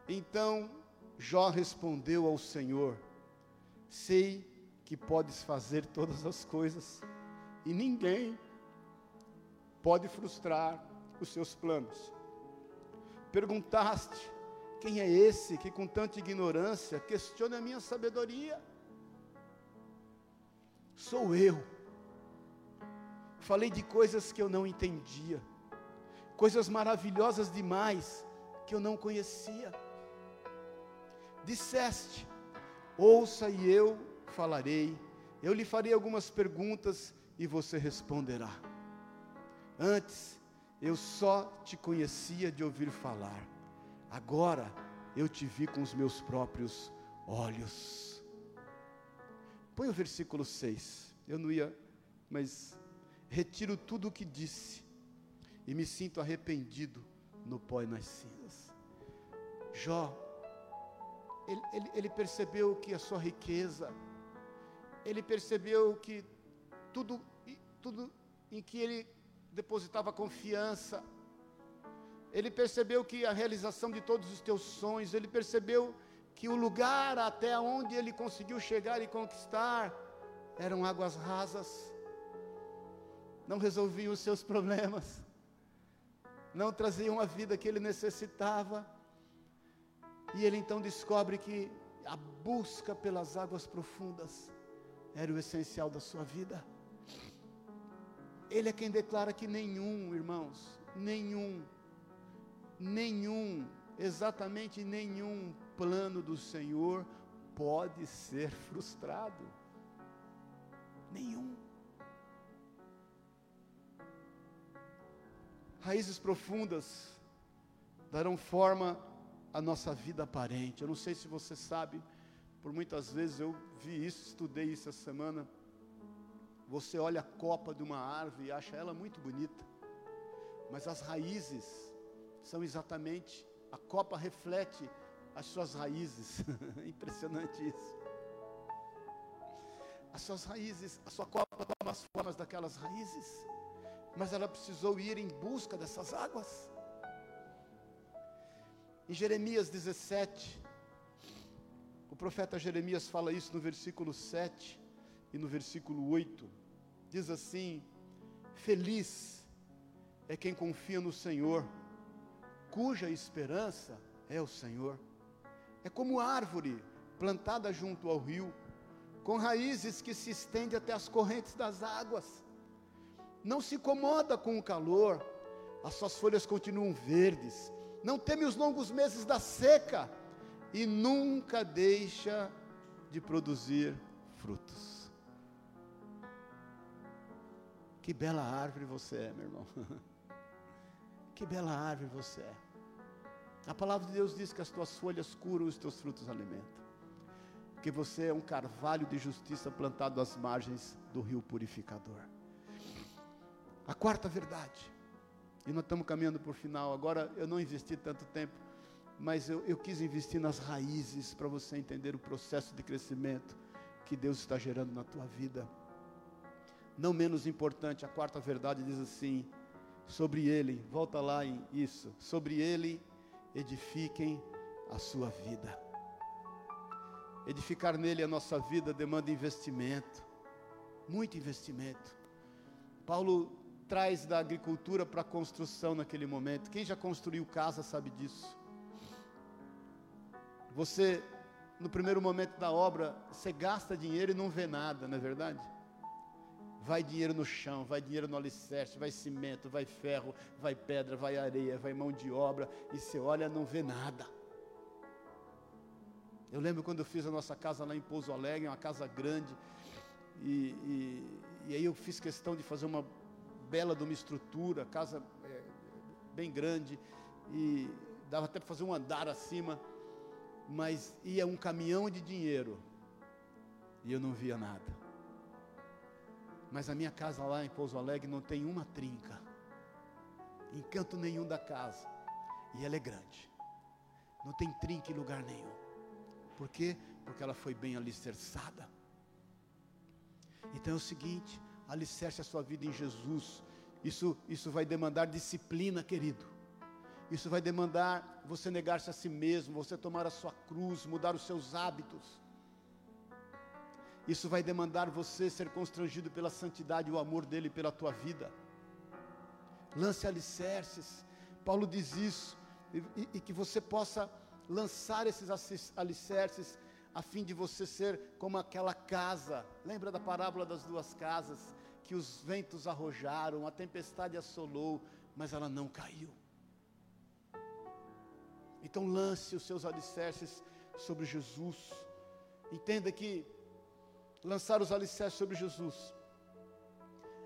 A: Então Jó respondeu ao Senhor: Sei que podes fazer todas as coisas, e ninguém pode frustrar os seus planos. Perguntaste: Quem é esse que com tanta ignorância questiona a minha sabedoria? Sou eu. Falei de coisas que eu não entendia coisas maravilhosas demais que eu não conhecia. Disseste: Ouça e eu falarei, eu lhe farei algumas perguntas e você responderá. Antes eu só te conhecia de ouvir falar, agora eu te vi com os meus próprios olhos. Põe o versículo 6. Eu não ia, mas retiro tudo o que disse e me sinto arrependido no pó e nas cinzas. Jó, ele, ele, ele percebeu que a sua riqueza, ele percebeu que tudo, tudo em que ele depositava confiança, ele percebeu que a realização de todos os teus sonhos, ele percebeu que o lugar até onde ele conseguiu chegar e conquistar eram águas rasas, não resolviam os seus problemas, não traziam a vida que ele necessitava. E ele então descobre que a busca pelas águas profundas era o essencial da sua vida. Ele é quem declara que nenhum, irmãos, nenhum nenhum, exatamente nenhum plano do Senhor pode ser frustrado. Nenhum. Raízes profundas darão forma à nossa vida aparente. Eu não sei se você sabe, por muitas vezes eu vi isso, estudei isso essa semana. Você olha a copa de uma árvore e acha ela muito bonita, mas as raízes são exatamente, a copa reflete as suas raízes. Impressionante isso. As suas raízes, a sua copa toma as formas daquelas raízes, mas ela precisou ir em busca dessas águas. Em Jeremias 17, o profeta Jeremias fala isso no versículo 7 e no versículo 8 diz assim: Feliz é quem confia no Senhor, cuja esperança é o Senhor. É como árvore plantada junto ao rio, com raízes que se estendem até as correntes das águas. Não se incomoda com o calor, as suas folhas continuam verdes, não teme os longos meses da seca e nunca deixa de produzir frutos. Que bela árvore você é, meu irmão. que bela árvore você é. A palavra de Deus diz que as tuas folhas curam os teus frutos alimentam. Que você é um carvalho de justiça plantado às margens do rio purificador. A quarta verdade. E nós estamos caminhando por final. Agora eu não investi tanto tempo, mas eu, eu quis investir nas raízes para você entender o processo de crescimento que Deus está gerando na tua vida. Não menos importante, a quarta verdade diz assim: sobre ele, volta lá em isso, sobre ele edifiquem a sua vida. Edificar nele a nossa vida demanda investimento, muito investimento. Paulo traz da agricultura para a construção naquele momento. Quem já construiu casa sabe disso. Você, no primeiro momento da obra, você gasta dinheiro e não vê nada, não é verdade? Vai dinheiro no chão, vai dinheiro no alicerce, vai cimento, vai ferro, vai pedra, vai areia, vai mão de obra, e você olha não vê nada. Eu lembro quando eu fiz a nossa casa lá em Pouso Alegre, uma casa grande, e, e, e aí eu fiz questão de fazer uma bela de uma estrutura, casa é, bem grande, e dava até para fazer um andar acima, mas ia um caminhão de dinheiro, e eu não via nada. Mas a minha casa lá em Pouso Alegre não tem uma trinca, em canto nenhum da casa, e ela é grande, não tem trinca em lugar nenhum. Por quê? Porque ela foi bem alicerçada. Então é o seguinte: alicerce a sua vida em Jesus. Isso, isso vai demandar disciplina, querido. Isso vai demandar você negar-se a si mesmo, você tomar a sua cruz, mudar os seus hábitos. Isso vai demandar você ser constrangido pela santidade e o amor dele pela tua vida. Lance alicerces. Paulo diz isso. E, e, que você possa lançar esses alicerces a fim de você ser como aquela casa. Lembra da parábola das duas casas? Que os ventos arrojaram, a tempestade assolou, mas ela não caiu. Então lance os seus alicerces sobre Jesus. Entenda que lançar os alicerces sobre Jesus,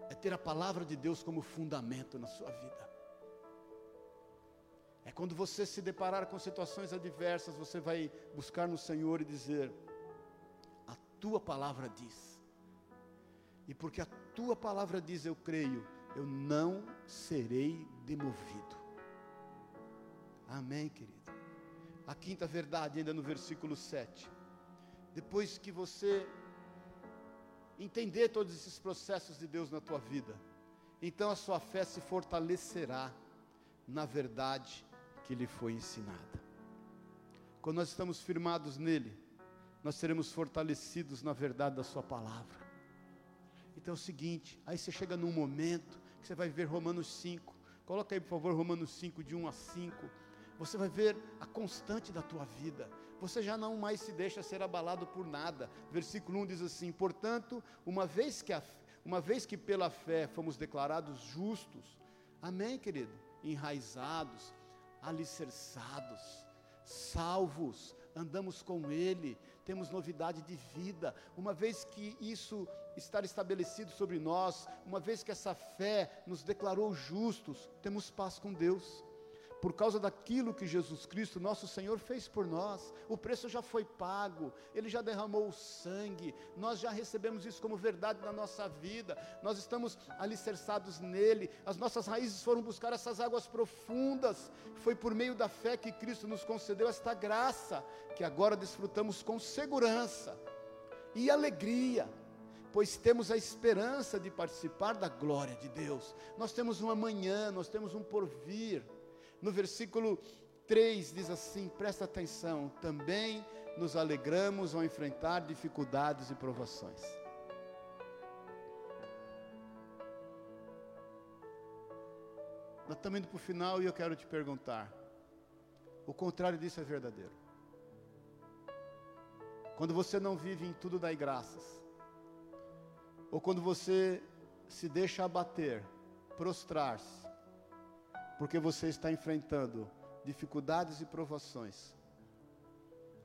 A: é ter a palavra de Deus como fundamento na sua vida. É quando você se deparar com situações adversas, você vai buscar no Senhor e dizer: A tua palavra diz. E porque a tua palavra diz, eu creio, eu não serei demovido. Amém, querido. A quinta verdade, ainda no versículo 7. Depois que você entender todos esses processos de Deus na tua vida, então a sua fé se fortalecerá na verdade que lhe foi ensinada. Quando nós estamos firmados nele, nós seremos fortalecidos na verdade da sua palavra. Então é o seguinte, aí você chega num momento que você vai ver Romanos 5. Coloca aí, por favor, Romanos 5 de 1 a 5. Você vai ver a constante da tua vida você já não mais se deixa ser abalado por nada. Versículo 1 diz assim: Portanto, uma vez que, a, uma vez que pela fé fomos declarados justos, amém, querido? Enraizados, alicerçados, salvos, andamos com Ele, temos novidade de vida. Uma vez que isso está estabelecido sobre nós, uma vez que essa fé nos declarou justos, temos paz com Deus por causa daquilo que Jesus Cristo, nosso Senhor, fez por nós. O preço já foi pago, Ele já derramou o sangue, nós já recebemos isso como verdade na nossa vida, nós estamos alicerçados nele, as nossas raízes foram buscar essas águas profundas. Foi por meio da fé que Cristo nos concedeu esta graça, que agora desfrutamos com segurança e alegria pois temos a esperança de participar da glória de Deus. Nós temos um amanhã, nós temos um porvir no versículo 3 diz assim: presta atenção, também nos alegramos ao enfrentar dificuldades e provações. Nós estamos indo para o final e eu quero te perguntar: o contrário disso é verdadeiro? Quando você não vive em tudo dai graças, ou quando você se deixa abater, prostrar-se, porque você está enfrentando dificuldades e provações.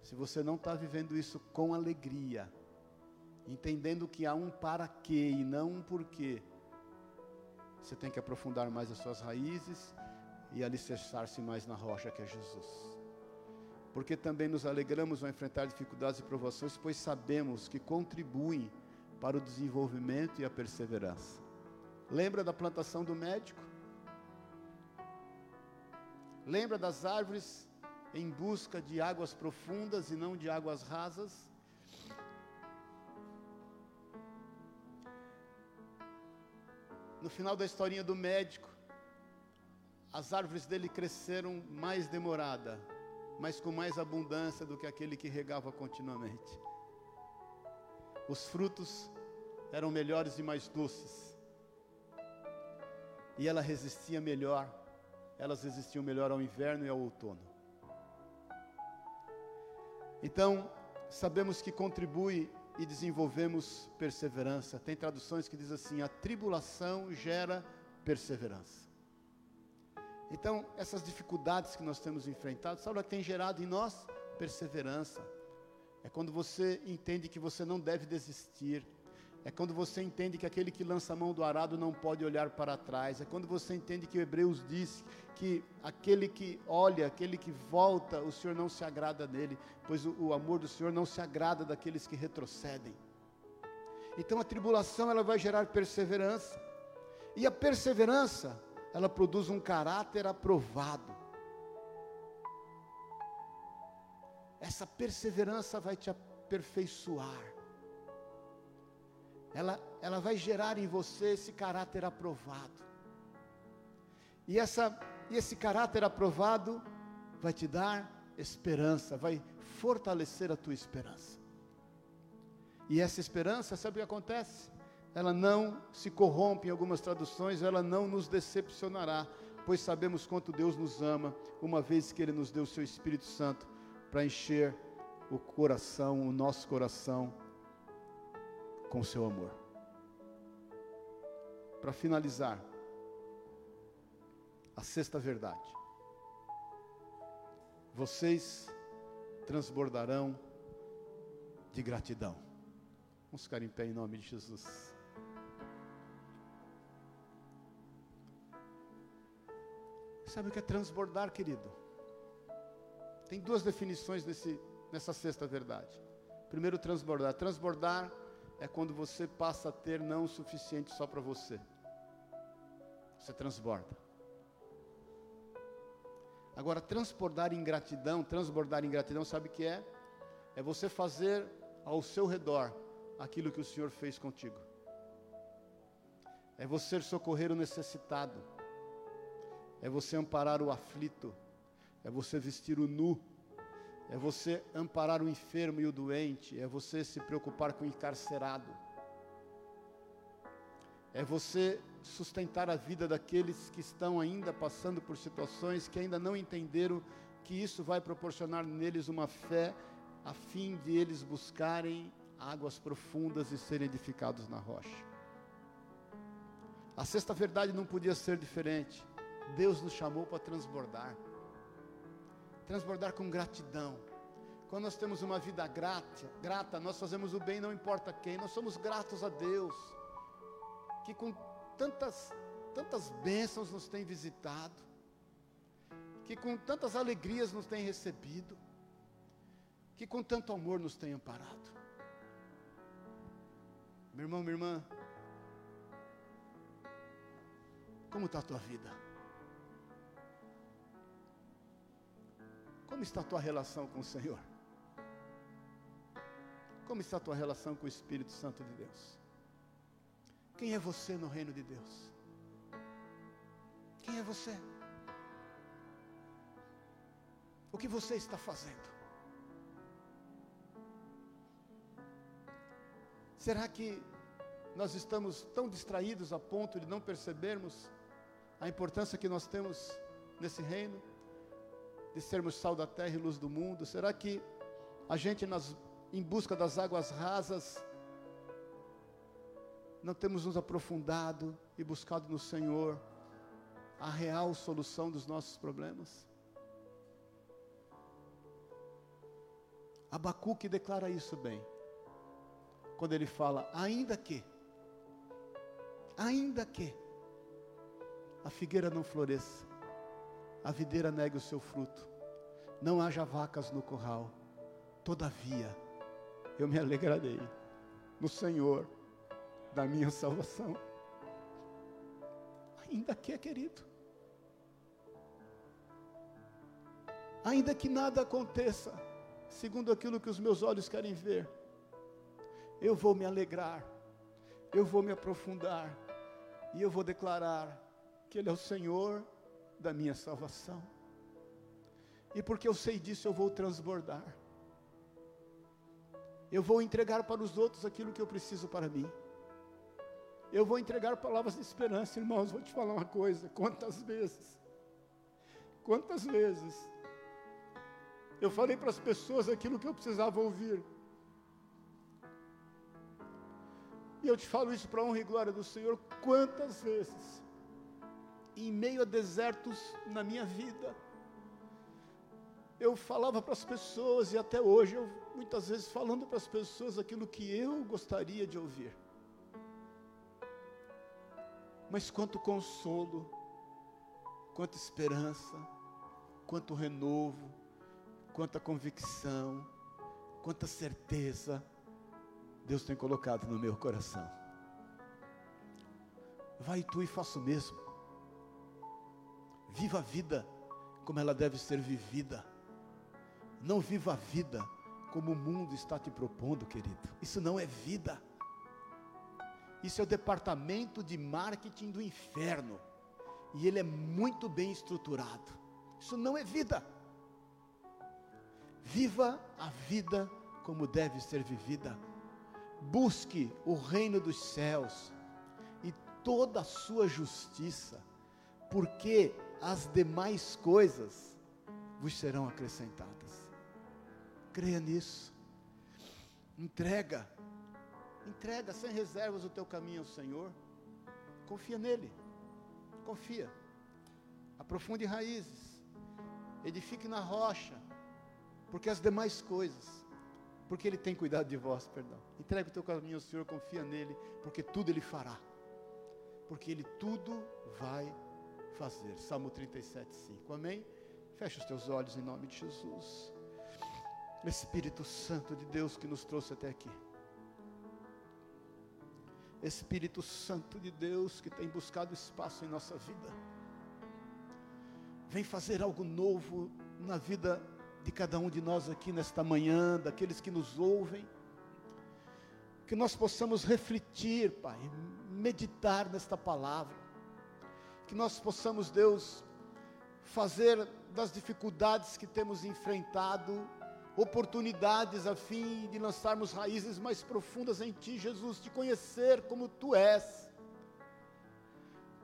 A: Se você não está vivendo isso com alegria, entendendo que há um para quê e não um porquê, você tem que aprofundar mais as suas raízes e alicerçar-se mais na rocha que é Jesus. Porque também nos alegramos ao enfrentar dificuldades e provações, pois sabemos que contribuem para o desenvolvimento e a perseverança. Lembra da plantação do médico? Lembra das árvores em busca de águas profundas e não de águas rasas? No final da historinha do médico, as árvores dele cresceram mais demorada, mas com mais abundância do que aquele que regava continuamente. Os frutos eram melhores e mais doces. E ela resistia melhor elas resistiam melhor ao inverno e ao outono. Então, sabemos que contribui e desenvolvemos perseverança. Tem traduções que diz assim: a tribulação gera perseverança. Então, essas dificuldades que nós temos enfrentado, sabe o que tem gerado em nós? Perseverança. É quando você entende que você não deve desistir, é quando você entende que aquele que lança a mão do arado não pode olhar para trás. É quando você entende que o Hebreus diz que aquele que olha, aquele que volta, o Senhor não se agrada dele, pois o, o amor do Senhor não se agrada daqueles que retrocedem. Então a tribulação ela vai gerar perseverança. E a perseverança, ela produz um caráter aprovado. Essa perseverança vai te aperfeiçoar ela, ela vai gerar em você esse caráter aprovado. E, essa, e esse caráter aprovado vai te dar esperança, vai fortalecer a tua esperança. E essa esperança, sabe o que acontece? Ela não se corrompe em algumas traduções, ela não nos decepcionará, pois sabemos quanto Deus nos ama, uma vez que Ele nos deu o Seu Espírito Santo para encher o coração, o nosso coração com o seu amor. Para finalizar, a sexta verdade. Vocês transbordarão de gratidão. Vamos ficar em pé em nome de Jesus. Sabe o que é transbordar, querido? Tem duas definições nesse, nessa sexta verdade. Primeiro, transbordar. Transbordar é quando você passa a ter não o suficiente só para você. Você transborda. Agora, transportar em gratidão, transbordar em gratidão, sabe o que é? É você fazer ao seu redor aquilo que o Senhor fez contigo. É você socorrer o necessitado. É você amparar o aflito. É você vestir o nu é você amparar o enfermo e o doente, é você se preocupar com o encarcerado, é você sustentar a vida daqueles que estão ainda passando por situações que ainda não entenderam que isso vai proporcionar neles uma fé a fim de eles buscarem águas profundas e serem edificados na rocha. A sexta verdade não podia ser diferente. Deus nos chamou para transbordar. Transbordar com gratidão. Quando nós temos uma vida grata, grata, nós fazemos o bem não importa quem, nós somos gratos a Deus, que com tantas, tantas bênçãos nos tem visitado, que com tantas alegrias nos tem recebido, que com tanto amor nos tem amparado. Meu irmão, minha irmã, como está a tua vida? Como está a tua relação com o Senhor? Como está a tua relação com o Espírito Santo de Deus? Quem é você no reino de Deus? Quem é você? O que você está fazendo? Será que nós estamos tão distraídos a ponto de não percebermos a importância que nós temos nesse reino? De sermos sal da terra e luz do mundo? Será que a gente nas em busca das águas rasas, não temos nos aprofundado e buscado no Senhor a real solução dos nossos problemas? Abacuque declara isso bem, quando ele fala: ainda que, ainda que a figueira não floresça, a videira negue o seu fruto, não haja vacas no curral, todavia, eu me alegrarei no Senhor da minha salvação. Ainda que, querido, ainda que nada aconteça, segundo aquilo que os meus olhos querem ver, eu vou me alegrar, eu vou me aprofundar, e eu vou declarar que Ele é o Senhor da minha salvação. E porque eu sei disso, eu vou transbordar. Eu vou entregar para os outros aquilo que eu preciso para mim. Eu vou entregar palavras de esperança, irmãos. Vou te falar uma coisa: quantas vezes, quantas vezes, eu falei para as pessoas aquilo que eu precisava ouvir. E eu te falo isso para honra e glória do Senhor. Quantas vezes, em meio a desertos na minha vida, eu falava para as pessoas, e até hoje eu muitas vezes falando para as pessoas aquilo que eu gostaria de ouvir. Mas quanto consolo, quanta esperança, quanto renovo, quanta convicção, quanta certeza Deus tem colocado no meu coração. Vai tu e faça o mesmo. Viva a vida como ela deve ser vivida. Não viva a vida como o mundo está te propondo, querido. Isso não é vida. Isso é o departamento de marketing do inferno. E ele é muito bem estruturado. Isso não é vida. Viva a vida como deve ser vivida. Busque o reino dos céus e toda a sua justiça, porque as demais coisas vos serão acrescentadas. Creia nisso. Entrega. Entrega sem reservas o teu caminho ao Senhor. Confia nele. Confia. Aprofunde raízes. Edifique na rocha. Porque as demais coisas. Porque Ele tem cuidado de vós, perdão. Entrega o teu caminho ao Senhor, confia nele, porque tudo Ele fará. Porque Ele tudo vai fazer. Salmo 37, 5. Amém? Fecha os teus olhos em nome de Jesus. Espírito Santo de Deus que nos trouxe até aqui. Espírito Santo de Deus que tem buscado espaço em nossa vida. Vem fazer algo novo na vida de cada um de nós aqui nesta manhã, daqueles que nos ouvem. Que nós possamos refletir, Pai, meditar nesta palavra. Que nós possamos, Deus, fazer das dificuldades que temos enfrentado oportunidades a fim de lançarmos raízes mais profundas em Ti, Jesus, te conhecer como Tu és,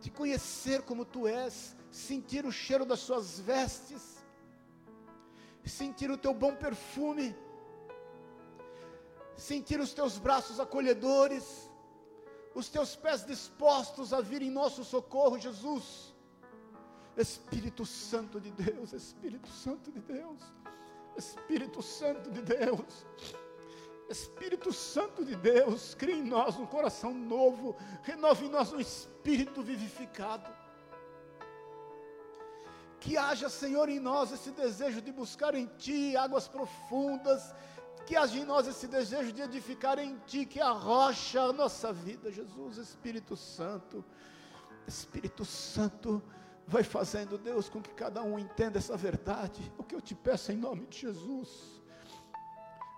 A: te conhecer como Tu és, sentir o cheiro das Suas vestes, sentir o Teu bom perfume, sentir os Teus braços acolhedores, os Teus pés dispostos a vir em nosso socorro, Jesus Espírito Santo de Deus, Espírito Santo de Deus, Espírito Santo de Deus. Espírito Santo de Deus, crie em nós um coração novo, renove em nós um espírito vivificado. Que haja, Senhor, em nós esse desejo de buscar em Ti águas profundas, que haja em nós esse desejo de edificar em Ti, que arrocha a nossa vida, Jesus, Espírito Santo, Espírito Santo, vai fazendo, Deus, com que cada um entenda essa verdade, o que eu te peço em nome de Jesus,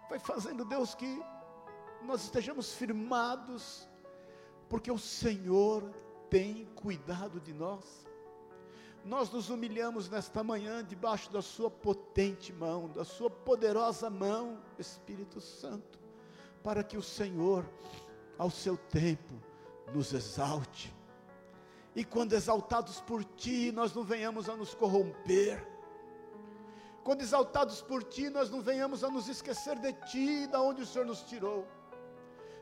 A: vai fazendo, Deus, que nós estejamos firmados, porque o Senhor tem cuidado de nós, nós nos humilhamos nesta manhã debaixo da Sua potente mão, da Sua poderosa mão, Espírito Santo, para que o Senhor, ao seu tempo, nos exalte. E quando exaltados por Ti, nós não venhamos a nos corromper. Quando exaltados por Ti, nós não venhamos a nos esquecer de Ti, da onde o Senhor nos tirou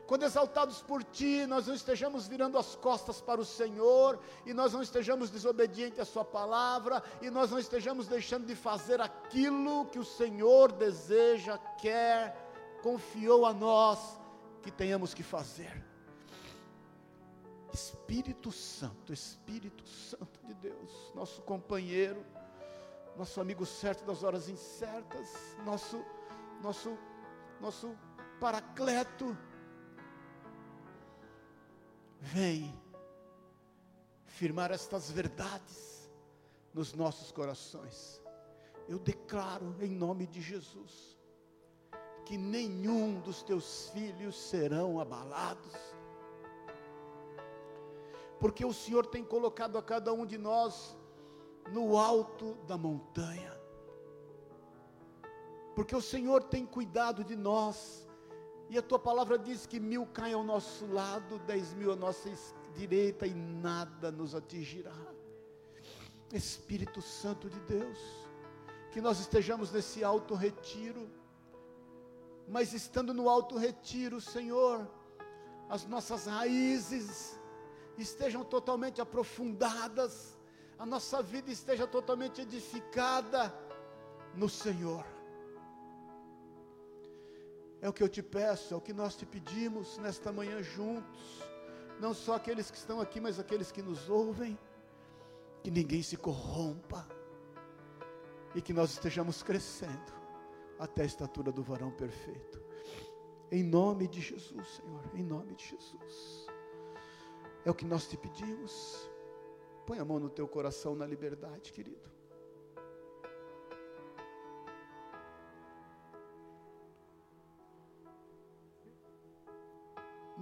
A: quando exaltados por Ti, nós não estejamos virando as costas para o Senhor, e nós não estejamos desobedientes à Sua palavra, e nós não estejamos deixando de fazer aquilo que o Senhor deseja, quer, confiou a nós que tenhamos que fazer. Espírito Santo, Espírito Santo de Deus, nosso companheiro, nosso amigo certo das horas incertas, nosso, nosso, nosso paracleto, vem firmar estas verdades nos nossos corações. Eu declaro em nome de Jesus que nenhum dos teus filhos serão abalados, porque o Senhor tem colocado a cada um de nós no alto da montanha, porque o Senhor tem cuidado de nós, e a tua palavra diz que mil caem ao nosso lado, dez mil à nossa direita e nada nos atingirá. Espírito Santo de Deus, que nós estejamos nesse alto retiro, mas estando no alto retiro, Senhor, as nossas raízes estejam totalmente aprofundadas, a nossa vida esteja totalmente edificada no Senhor. É o que eu te peço, é o que nós te pedimos nesta manhã juntos. Não só aqueles que estão aqui, mas aqueles que nos ouvem. Que ninguém se corrompa. E que nós estejamos crescendo até a estatura do varão perfeito. Em nome de Jesus, Senhor, em nome de Jesus. É o que nós te pedimos. Põe a mão no teu coração na liberdade, querido.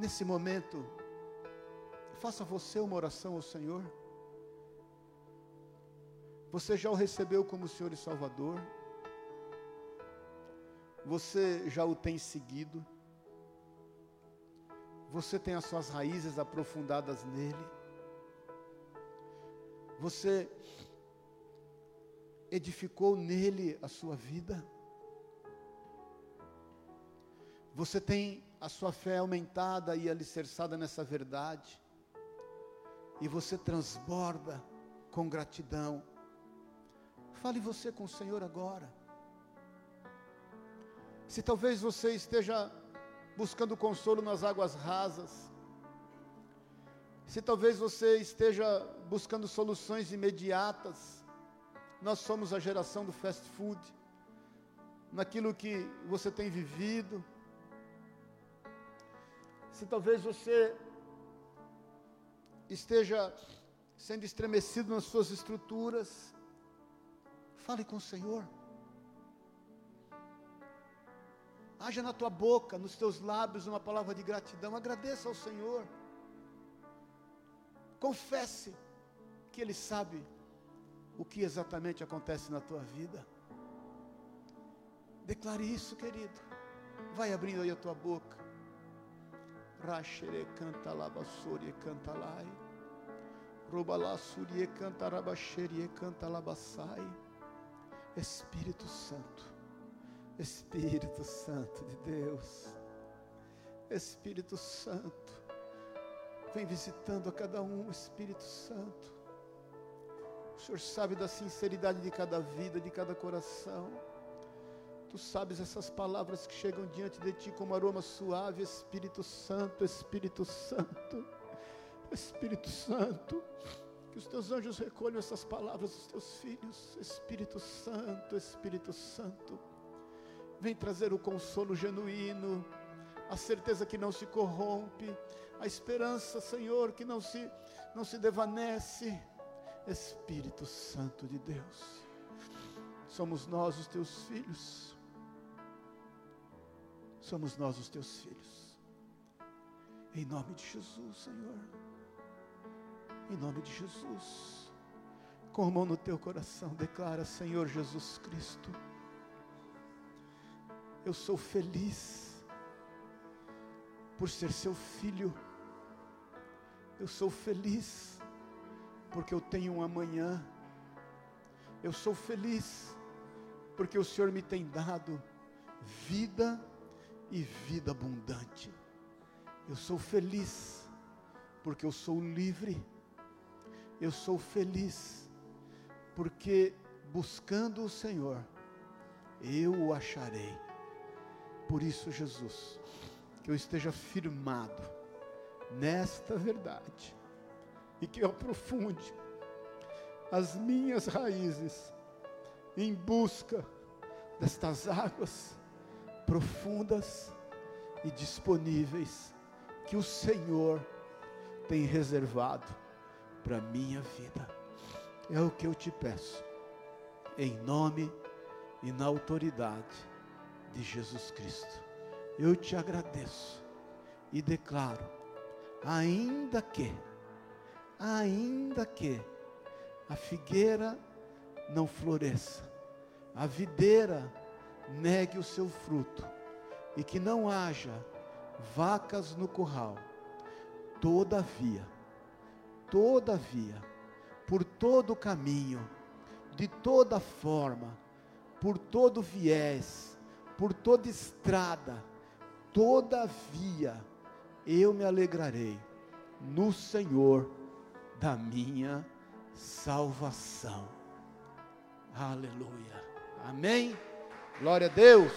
A: Nesse momento, faça você uma oração ao Senhor. Você já o recebeu como Senhor e Salvador? Você já o tem seguido? Você tem as suas raízes aprofundadas nele? Você edificou nele a sua vida? Você tem a sua fé aumentada e alicerçada nessa verdade, e você transborda com gratidão. Fale você com o Senhor agora. Se talvez você esteja buscando consolo nas águas rasas, se talvez você esteja buscando soluções imediatas, nós somos a geração do fast food, naquilo que você tem vivido, se talvez você esteja sendo estremecido nas suas estruturas, fale com o Senhor. Haja na tua boca, nos teus lábios, uma palavra de gratidão. Agradeça ao Senhor. Confesse que Ele sabe o que exatamente acontece na tua vida. Declare isso, querido. Vai abrindo aí a tua boca. Rachere canta labassorie canta lai. Robalá surie canta rabaxerie canta labassai. Espírito Santo, Espírito Santo de Deus, Espírito Santo, vem visitando a cada um, Espírito Santo. O Senhor sabe da sinceridade de cada vida, de cada coração. Tu sabes essas palavras que chegam diante de ti como aroma suave, Espírito Santo, Espírito Santo, Espírito Santo. Que os teus anjos recolham essas palavras dos teus filhos, Espírito Santo, Espírito Santo. Vem trazer o consolo genuíno, a certeza que não se corrompe, a esperança, Senhor, que não se não se devanece. Espírito Santo de Deus. Somos nós os teus filhos somos nós os teus filhos. Em nome de Jesus, Senhor. Em nome de Jesus. Com a mão no teu coração, declara, Senhor Jesus Cristo. Eu sou feliz por ser seu filho. Eu sou feliz porque eu tenho um amanhã. Eu sou feliz porque o Senhor me tem dado vida e vida abundante. Eu sou feliz, porque eu sou livre. Eu sou feliz, porque buscando o Senhor, eu o acharei. Por isso, Jesus, que eu esteja firmado nesta verdade e que eu aprofunde as minhas raízes em busca destas águas profundas e disponíveis que o Senhor tem reservado para minha vida. É o que eu te peço, em nome e na autoridade de Jesus Cristo. Eu te agradeço e declaro, ainda que, ainda que a figueira não floresça, a videira negue o seu fruto e que não haja vacas no curral. Todavia, todavia, por todo caminho, de toda forma, por todo viés, por toda estrada, todavia, eu me alegrarei no Senhor da minha salvação. Aleluia. Amém. Glória a Deus.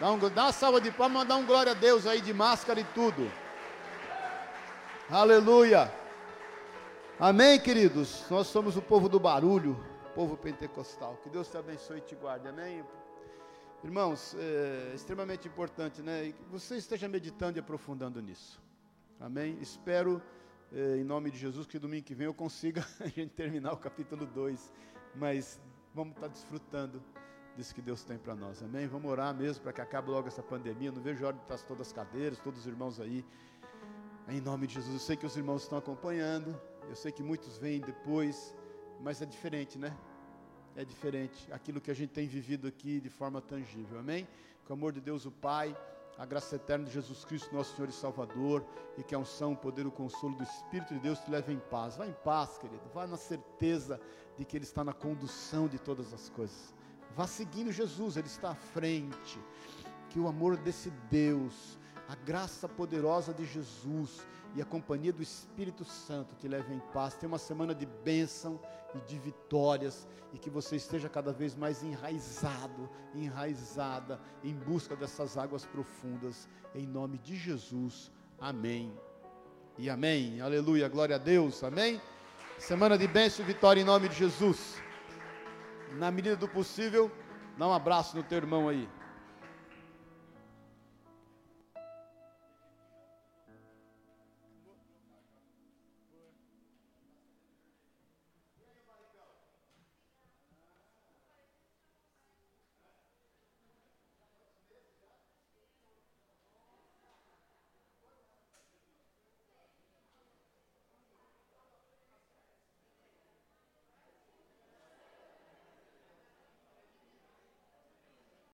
A: Dá, um, dá uma salva de palmas, mandar um glória a Deus aí de máscara e tudo. Aleluia. Amém, queridos? Nós somos o povo do barulho, povo pentecostal. Que Deus te abençoe e te guarde. Amém? Irmãos, é extremamente importante, né? Que você esteja meditando e aprofundando nisso. Amém? Espero, é, em nome de Jesus, que domingo que vem eu consiga a gente terminar o capítulo 2. Mas vamos estar desfrutando disso que Deus tem para nós, amém? Vamos orar mesmo para que acabe logo essa pandemia. Não vejo a hora de estar todas as cadeiras, todos os irmãos aí. Em nome de Jesus, eu sei que os irmãos estão acompanhando, eu sei que muitos vêm depois, mas é diferente, né? É diferente aquilo que a gente tem vivido aqui de forma tangível, amém? Com o amor de Deus, o Pai, a graça eterna de Jesus Cristo, nosso Senhor e Salvador, e que a unção, o poder, o consolo do Espírito de Deus te leve em paz. Vá em paz, querido, vá na certeza de que Ele está na condução de todas as coisas. Vá seguindo Jesus, Ele está à frente. Que o amor desse Deus, a graça poderosa de Jesus e a companhia do Espírito Santo te leve em paz. Tenha uma semana de bênção e de vitórias e que você esteja cada vez mais enraizado, enraizada em busca dessas águas profundas. Em nome de Jesus. Amém. E amém. Aleluia. Glória a Deus. Amém. Semana de bênção e vitória em nome de Jesus. Na medida do possível, dá um abraço no teu irmão aí.